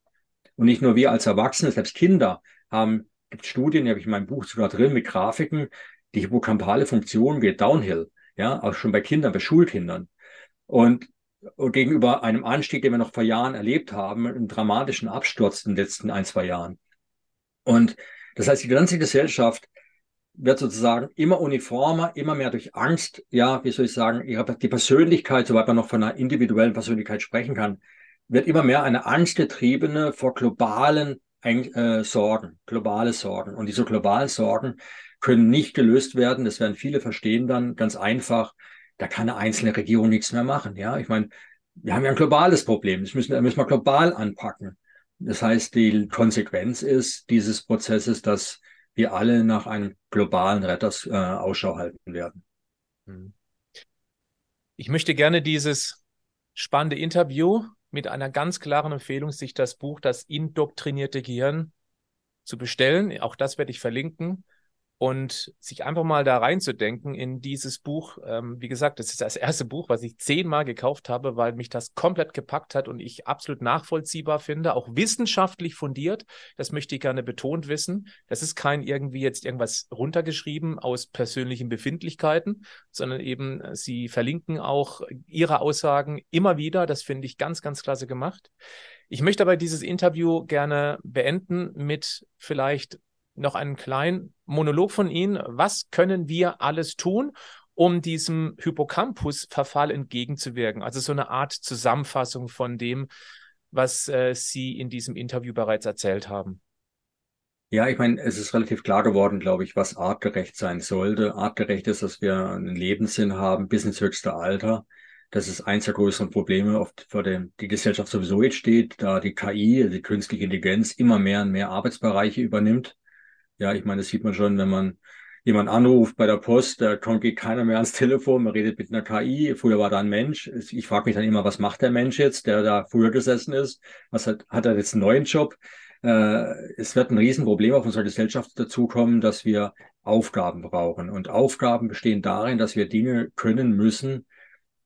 und nicht nur wir als Erwachsene, selbst Kinder haben, gibt Studien, die habe ich in meinem Buch sogar drin mit Grafiken, die hippocampale Funktion geht downhill, ja, auch schon bei Kindern, bei Schulkindern. Und, und gegenüber einem Anstieg, den wir noch vor Jahren erlebt haben, einen dramatischen Absturz in den letzten ein, zwei Jahren. Und das heißt, die ganze Gesellschaft wird sozusagen immer uniformer, immer mehr durch Angst, ja, wie soll ich sagen, die Persönlichkeit, soweit man noch von einer individuellen Persönlichkeit sprechen kann, wird immer mehr eine angstgetriebene vor globalen äh, Sorgen, globale Sorgen. Und diese globalen Sorgen können nicht gelöst werden. Das werden viele verstehen dann ganz einfach. Da kann eine einzelne Regierung nichts mehr machen. Ja, ich meine, wir haben ja ein globales Problem. Das müssen, das müssen wir global anpacken. Das heißt, die Konsequenz ist dieses Prozesses, dass wir alle nach einem globalen Retters äh, Ausschau halten werden. Hm. Ich möchte gerne dieses spannende Interview mit einer ganz klaren Empfehlung, sich das Buch Das indoktrinierte Gehirn zu bestellen. Auch das werde ich verlinken und sich einfach mal da reinzudenken in dieses Buch. Ähm, wie gesagt, das ist das erste Buch, was ich zehnmal gekauft habe, weil mich das komplett gepackt hat und ich absolut nachvollziehbar finde, auch wissenschaftlich fundiert. Das möchte ich gerne betont wissen. Das ist kein irgendwie jetzt irgendwas runtergeschrieben aus persönlichen Befindlichkeiten, sondern eben äh, sie verlinken auch ihre Aussagen immer wieder. Das finde ich ganz, ganz klasse gemacht. Ich möchte aber dieses Interview gerne beenden mit vielleicht noch einen kleinen Monolog von Ihnen. Was können wir alles tun, um diesem Hippocampus-Verfall entgegenzuwirken? Also so eine Art Zusammenfassung von dem, was äh, Sie in diesem Interview bereits erzählt haben. Ja, ich meine, es ist relativ klar geworden, glaube ich, was artgerecht sein sollte. Artgerecht ist, dass wir einen Lebenssinn haben bis ins höchste Alter. Das ist eins der größeren Probleme, auf vor dem die Gesellschaft sowieso jetzt steht, da die KI, die künstliche Intelligenz, immer mehr und mehr Arbeitsbereiche übernimmt. Ja, ich meine, das sieht man schon, wenn man jemand anruft bei der Post, da kommt geht keiner mehr ans [laughs] Telefon, man redet mit einer KI. Früher war da ein Mensch. Ich frage mich dann immer, was macht der Mensch jetzt, der da früher gesessen ist? Was hat, hat er jetzt einen neuen Job? Äh, es wird ein Riesenproblem auf unserer Gesellschaft dazukommen, dass wir Aufgaben brauchen. Und Aufgaben bestehen darin, dass wir Dinge können müssen,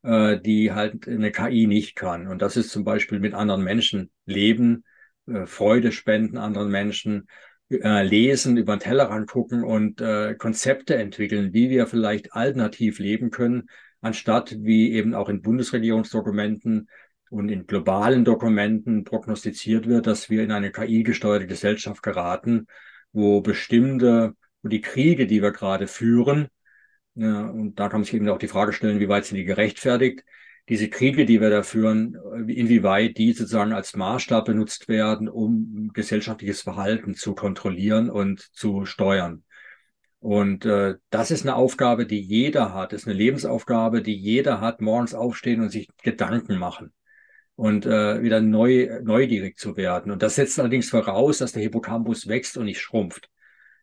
äh, die halt eine KI nicht kann. Und das ist zum Beispiel mit anderen Menschen leben, äh, Freude spenden anderen Menschen, äh, lesen, über den Tellerrand gucken und äh, Konzepte entwickeln, wie wir vielleicht alternativ leben können, anstatt wie eben auch in Bundesregierungsdokumenten und in globalen Dokumenten prognostiziert wird, dass wir in eine KI-gesteuerte Gesellschaft geraten, wo bestimmte, wo die Kriege, die wir gerade führen, ja, und da kann man sich eben auch die Frage stellen, wie weit sind die gerechtfertigt, diese Kriege, die wir da führen, inwieweit die sozusagen als Maßstab benutzt werden, um gesellschaftliches Verhalten zu kontrollieren und zu steuern. Und äh, das ist eine Aufgabe, die jeder hat. Das ist eine Lebensaufgabe, die jeder hat, morgens aufstehen und sich Gedanken machen und äh, wieder neu, neugierig zu werden. Und das setzt allerdings voraus, dass der Hippocampus wächst und nicht schrumpft.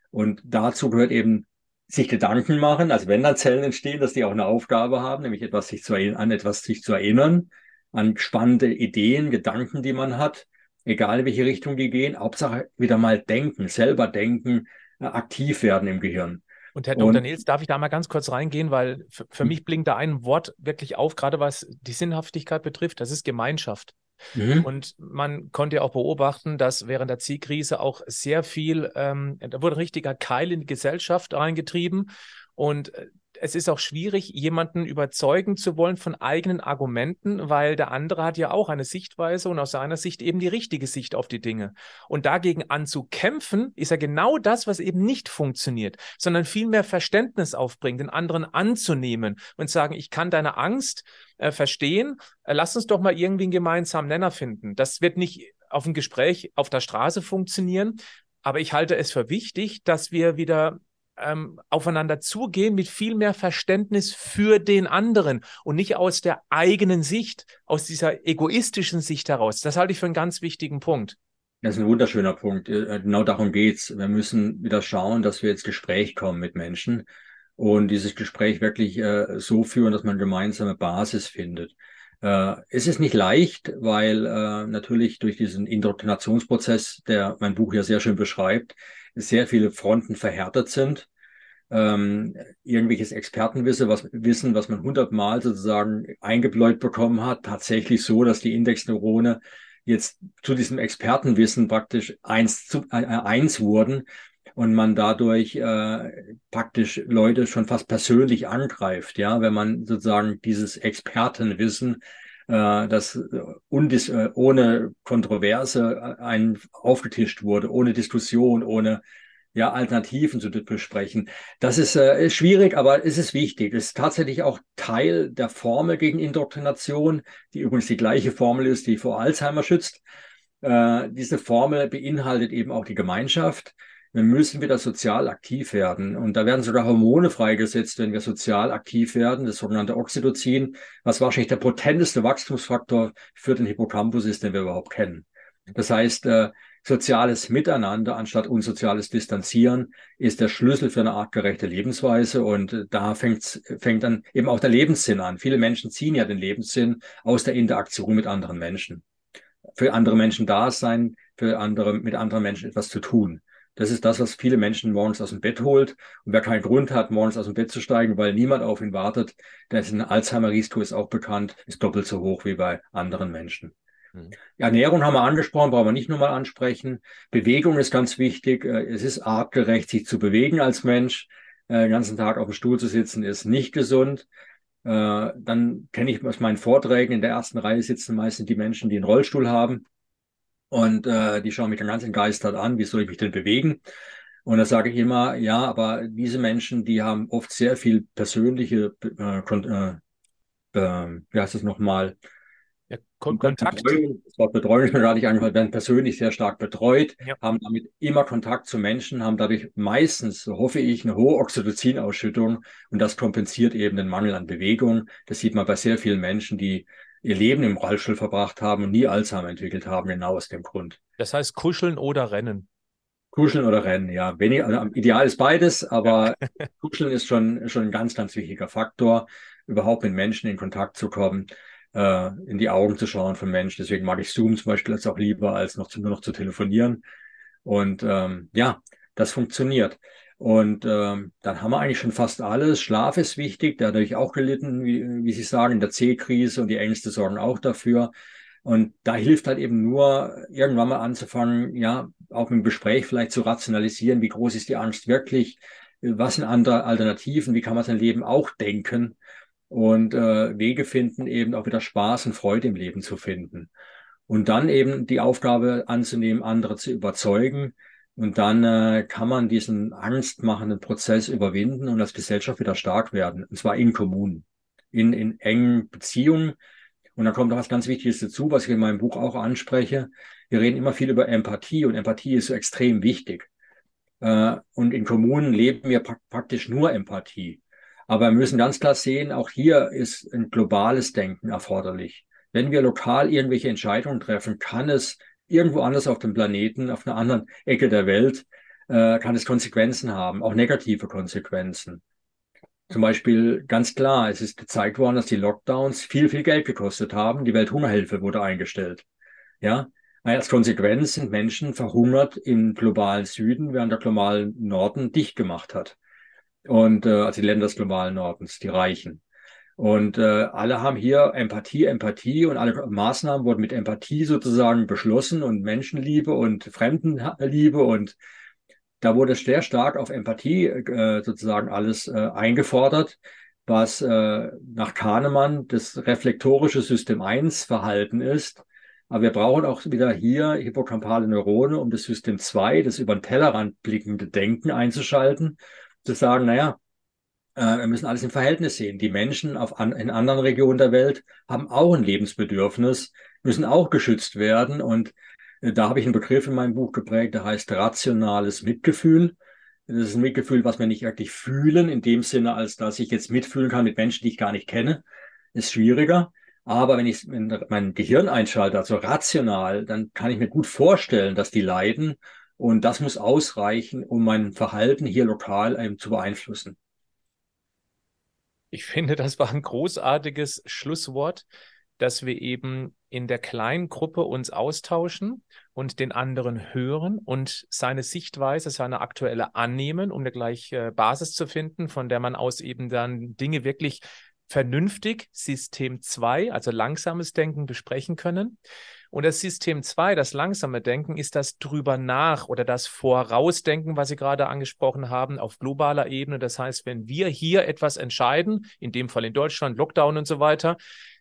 Und dazu gehört eben sich Gedanken machen, also wenn da Zellen entstehen, dass die auch eine Aufgabe haben, nämlich etwas sich zu an etwas sich zu erinnern, an spannende Ideen, Gedanken, die man hat, egal in welche Richtung die gehen, Hauptsache wieder mal denken, selber denken, äh, aktiv werden im Gehirn. Und Herr Dr. Und, Nils, darf ich da mal ganz kurz reingehen, weil für, für hm. mich blinkt da ein Wort wirklich auf, gerade was die Sinnhaftigkeit betrifft, das ist Gemeinschaft. Mhm. Und man konnte auch beobachten, dass während der Zielkrise auch sehr viel, ähm, da wurde ein richtiger Keil in die Gesellschaft reingetrieben. Und äh, es ist auch schwierig, jemanden überzeugen zu wollen von eigenen Argumenten, weil der andere hat ja auch eine Sichtweise und aus seiner Sicht eben die richtige Sicht auf die Dinge. Und dagegen anzukämpfen, ist ja genau das, was eben nicht funktioniert, sondern viel mehr Verständnis aufbringt, den anderen anzunehmen und sagen, ich kann deine Angst äh, verstehen, äh, lass uns doch mal irgendwie einen gemeinsamen Nenner finden. Das wird nicht auf ein Gespräch auf der Straße funktionieren, aber ich halte es für wichtig, dass wir wieder ähm, aufeinander zugehen mit viel mehr Verständnis für den anderen und nicht aus der eigenen Sicht, aus dieser egoistischen Sicht heraus. Das halte ich für einen ganz wichtigen Punkt. Das ist ein wunderschöner Punkt. Äh, genau darum geht's. Wir müssen wieder schauen, dass wir ins Gespräch kommen mit Menschen und dieses Gespräch wirklich äh, so führen, dass man gemeinsame Basis findet. Äh, es ist nicht leicht, weil äh, natürlich durch diesen Indoktrinationsprozess, der mein Buch ja sehr schön beschreibt, sehr viele Fronten verhärtet sind. Ähm, irgendwelches Expertenwissen, was Wissen, was man hundertmal sozusagen eingebläut bekommen hat, tatsächlich so, dass die Indexneurone jetzt zu diesem Expertenwissen praktisch eins zu äh, eins wurden und man dadurch äh, praktisch Leute schon fast persönlich angreift, ja, wenn man sozusagen dieses Expertenwissen äh, das undis äh, ohne Kontroverse äh, ein aufgetischt wurde, ohne Diskussion, ohne ja, Alternativen zu besprechen. Das ist äh, schwierig, aber es ist wichtig. Es ist tatsächlich auch Teil der Formel gegen Indoktrination, die übrigens die gleiche Formel ist, die vor Alzheimer schützt. Äh, diese Formel beinhaltet eben auch die Gemeinschaft. Wir müssen wieder sozial aktiv werden. Und da werden sogar Hormone freigesetzt, wenn wir sozial aktiv werden, das sogenannte Oxytocin, was wahrscheinlich der potenteste Wachstumsfaktor für den Hippocampus ist, den wir überhaupt kennen. Das heißt, äh, soziales Miteinander anstatt unsoziales Distanzieren ist der Schlüssel für eine artgerechte Lebensweise. Und äh, da fängt, fängt dann eben auch der Lebenssinn an. Viele Menschen ziehen ja den Lebenssinn aus der Interaktion mit anderen Menschen. für andere Menschen da sein, für andere, mit anderen Menschen etwas zu tun. Das ist das, was viele Menschen morgens aus dem Bett holt. Und wer keinen Grund hat, morgens aus dem Bett zu steigen, weil niemand auf ihn wartet, der ist ein Alzheimer-Risiko, ist auch bekannt, ist doppelt so hoch wie bei anderen Menschen. Mhm. Ernährung haben wir angesprochen, brauchen wir nicht nochmal ansprechen. Bewegung ist ganz wichtig. Äh, es ist artgerecht, sich zu bewegen als Mensch. Äh, den ganzen Tag auf dem Stuhl zu sitzen, ist nicht gesund. Äh, dann kenne ich aus meinen Vorträgen, in der ersten Reihe sitzen meistens die Menschen, die einen Rollstuhl haben. Und äh, die schauen mich dann ganz entgeistert an, wie soll ich mich denn bewegen? Und da sage ich immer, ja, aber diese Menschen, die haben oft sehr viel persönliche, äh, äh, äh, wie heißt das nochmal? Ja, Kon Kontakt. Betreuung, das Wort Betreuung [laughs] gerade nicht eingefallen, werden persönlich sehr stark betreut, ja. haben damit immer Kontakt zu Menschen, haben dadurch meistens, so hoffe ich, eine hohe Oxytocin-Ausschüttung und das kompensiert eben den Mangel an Bewegung. Das sieht man bei sehr vielen Menschen, die ihr Leben im Rollstuhl verbracht haben und nie Alzheimer entwickelt haben, genau aus dem Grund. Das heißt kuscheln oder rennen. Kuscheln oder Rennen, ja. Wenig, also ideal ist beides, aber [laughs] Kuscheln ist schon, schon ein ganz, ganz wichtiger Faktor, überhaupt mit Menschen in Kontakt zu kommen, äh, in die Augen zu schauen von Menschen. Deswegen mag ich Zoom zum Beispiel jetzt auch lieber, als noch zu, nur noch zu telefonieren. Und ähm, ja, das funktioniert. Und ähm, dann haben wir eigentlich schon fast alles. Schlaf ist wichtig, der hat natürlich auch gelitten, wie, wie Sie sagen, in der C-Krise und die Ängste sorgen auch dafür. Und da hilft halt eben nur, irgendwann mal anzufangen, ja, auch im Gespräch vielleicht zu rationalisieren, wie groß ist die Angst wirklich, was sind andere Alternativen, wie kann man sein Leben auch denken und äh, Wege finden, eben auch wieder Spaß und Freude im Leben zu finden. Und dann eben die Aufgabe anzunehmen, andere zu überzeugen, und dann äh, kann man diesen angstmachenden Prozess überwinden und als Gesellschaft wieder stark werden. Und zwar in Kommunen, in, in engen Beziehungen. Und da kommt noch was ganz Wichtiges dazu, was ich in meinem Buch auch anspreche. Wir reden immer viel über Empathie und Empathie ist so extrem wichtig. Äh, und in Kommunen leben wir pra praktisch nur Empathie. Aber wir müssen ganz klar sehen, auch hier ist ein globales Denken erforderlich. Wenn wir lokal irgendwelche Entscheidungen treffen, kann es irgendwo anders auf dem Planeten, auf einer anderen Ecke der Welt, äh, kann es Konsequenzen haben, auch negative Konsequenzen. Zum Beispiel ganz klar, es ist gezeigt worden, dass die Lockdowns viel, viel Geld gekostet haben. Die Welthungerhilfe wurde eingestellt. Ja, als Konsequenz sind Menschen verhungert im globalen Süden, während der globalen Norden dicht gemacht hat. Und äh, also die Länder des globalen Nordens, die Reichen. Und äh, alle haben hier Empathie, Empathie und alle Maßnahmen wurden mit Empathie sozusagen beschlossen und Menschenliebe und Fremdenliebe und da wurde sehr stark auf Empathie äh, sozusagen alles äh, eingefordert, was äh, nach Kahnemann das reflektorische System 1 Verhalten ist. Aber wir brauchen auch wieder hier hippocampale Neurone, um das System 2, das über den Tellerrand blickende Denken einzuschalten, zu sagen, naja, wir müssen alles im Verhältnis sehen. Die Menschen auf an, in anderen Regionen der Welt haben auch ein Lebensbedürfnis, müssen auch geschützt werden. Und äh, da habe ich einen Begriff in meinem Buch geprägt, der heißt rationales Mitgefühl. Das ist ein Mitgefühl, was wir nicht wirklich fühlen, in dem Sinne, als dass ich jetzt mitfühlen kann mit Menschen, die ich gar nicht kenne. Ist schwieriger. Aber wenn ich mein Gehirn einschalte, also rational, dann kann ich mir gut vorstellen, dass die leiden. Und das muss ausreichen, um mein Verhalten hier lokal eben zu beeinflussen. Ich finde, das war ein großartiges Schlusswort, dass wir eben in der kleinen Gruppe uns austauschen und den anderen hören und seine Sichtweise, seine aktuelle annehmen, um eine gleiche Basis zu finden, von der man aus eben dann Dinge wirklich vernünftig, System 2, also langsames Denken besprechen können. Und das System 2, das langsame Denken, ist das drüber nach oder das Vorausdenken, was Sie gerade angesprochen haben, auf globaler Ebene. Das heißt, wenn wir hier etwas entscheiden, in dem Fall in Deutschland, Lockdown und so weiter,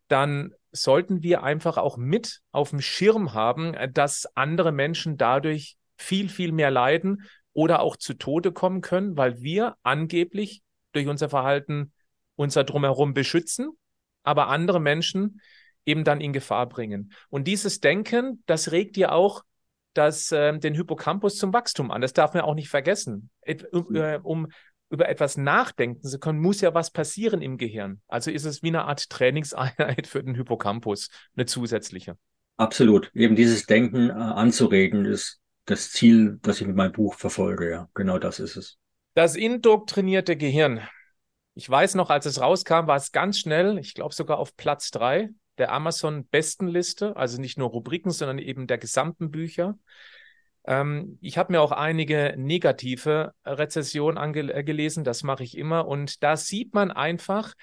dann sollten wir einfach auch mit auf dem Schirm haben, dass andere Menschen dadurch viel, viel mehr leiden oder auch zu Tode kommen können, weil wir angeblich durch unser Verhalten unser Drumherum beschützen, aber andere Menschen eben dann in Gefahr bringen. Und dieses Denken, das regt ja auch das, äh, den Hippocampus zum Wachstum an. Das darf man auch nicht vergessen. Et, äh, um über etwas nachdenken zu können, muss ja was passieren im Gehirn. Also ist es wie eine Art Trainingseinheit [laughs] für den Hippocampus, eine zusätzliche. Absolut. Eben dieses Denken äh, anzuregen ist das Ziel, das ich mit meinem Buch verfolge. Ja, genau das ist es. Das indoktrinierte Gehirn. Ich weiß noch, als es rauskam, war es ganz schnell, ich glaube sogar auf Platz drei der Amazon-Bestenliste, also nicht nur Rubriken, sondern eben der gesamten Bücher. Ähm, ich habe mir auch einige negative Rezessionen angelesen, das mache ich immer. Und da sieht man einfach,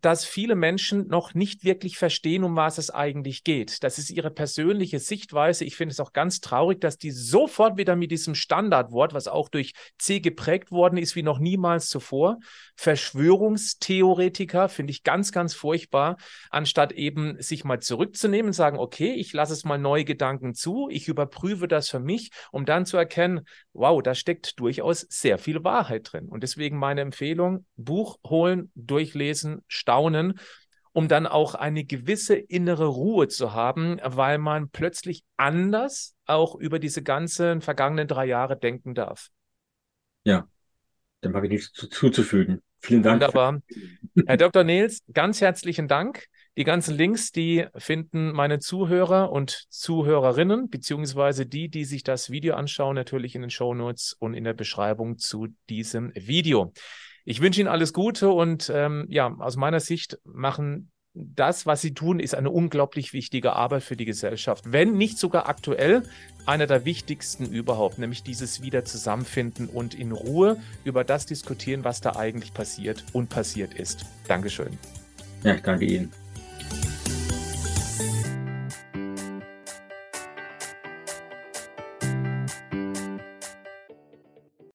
dass viele Menschen noch nicht wirklich verstehen, um was es eigentlich geht. Das ist ihre persönliche Sichtweise. Ich finde es auch ganz traurig, dass die sofort wieder mit diesem Standardwort, was auch durch C geprägt worden ist, wie noch niemals zuvor, Verschwörungstheoretiker, finde ich ganz, ganz furchtbar, anstatt eben sich mal zurückzunehmen und sagen, okay, ich lasse es mal neue Gedanken zu, ich überprüfe das für mich, um dann zu erkennen, wow, da steckt durchaus sehr viel Wahrheit drin. Und deswegen meine Empfehlung, Buch holen, durchlesen, staunen, um dann auch eine gewisse innere Ruhe zu haben, weil man plötzlich anders auch über diese ganzen vergangenen drei Jahre denken darf. Ja, dem habe ich nichts zu, zuzufügen. Vielen Dank. Wunderbar. Herr Dr. Nils, ganz herzlichen Dank. Die ganzen Links, die finden meine Zuhörer und Zuhörerinnen, beziehungsweise die, die sich das Video anschauen, natürlich in den Show Notes und in der Beschreibung zu diesem Video. Ich wünsche Ihnen alles Gute und ähm, ja, aus meiner Sicht machen das, was Sie tun, ist eine unglaublich wichtige Arbeit für die Gesellschaft. Wenn nicht sogar aktuell einer der wichtigsten überhaupt, nämlich dieses Wieder zusammenfinden und in Ruhe über das diskutieren, was da eigentlich passiert und passiert ist. Dankeschön. Ja, danke Ihnen.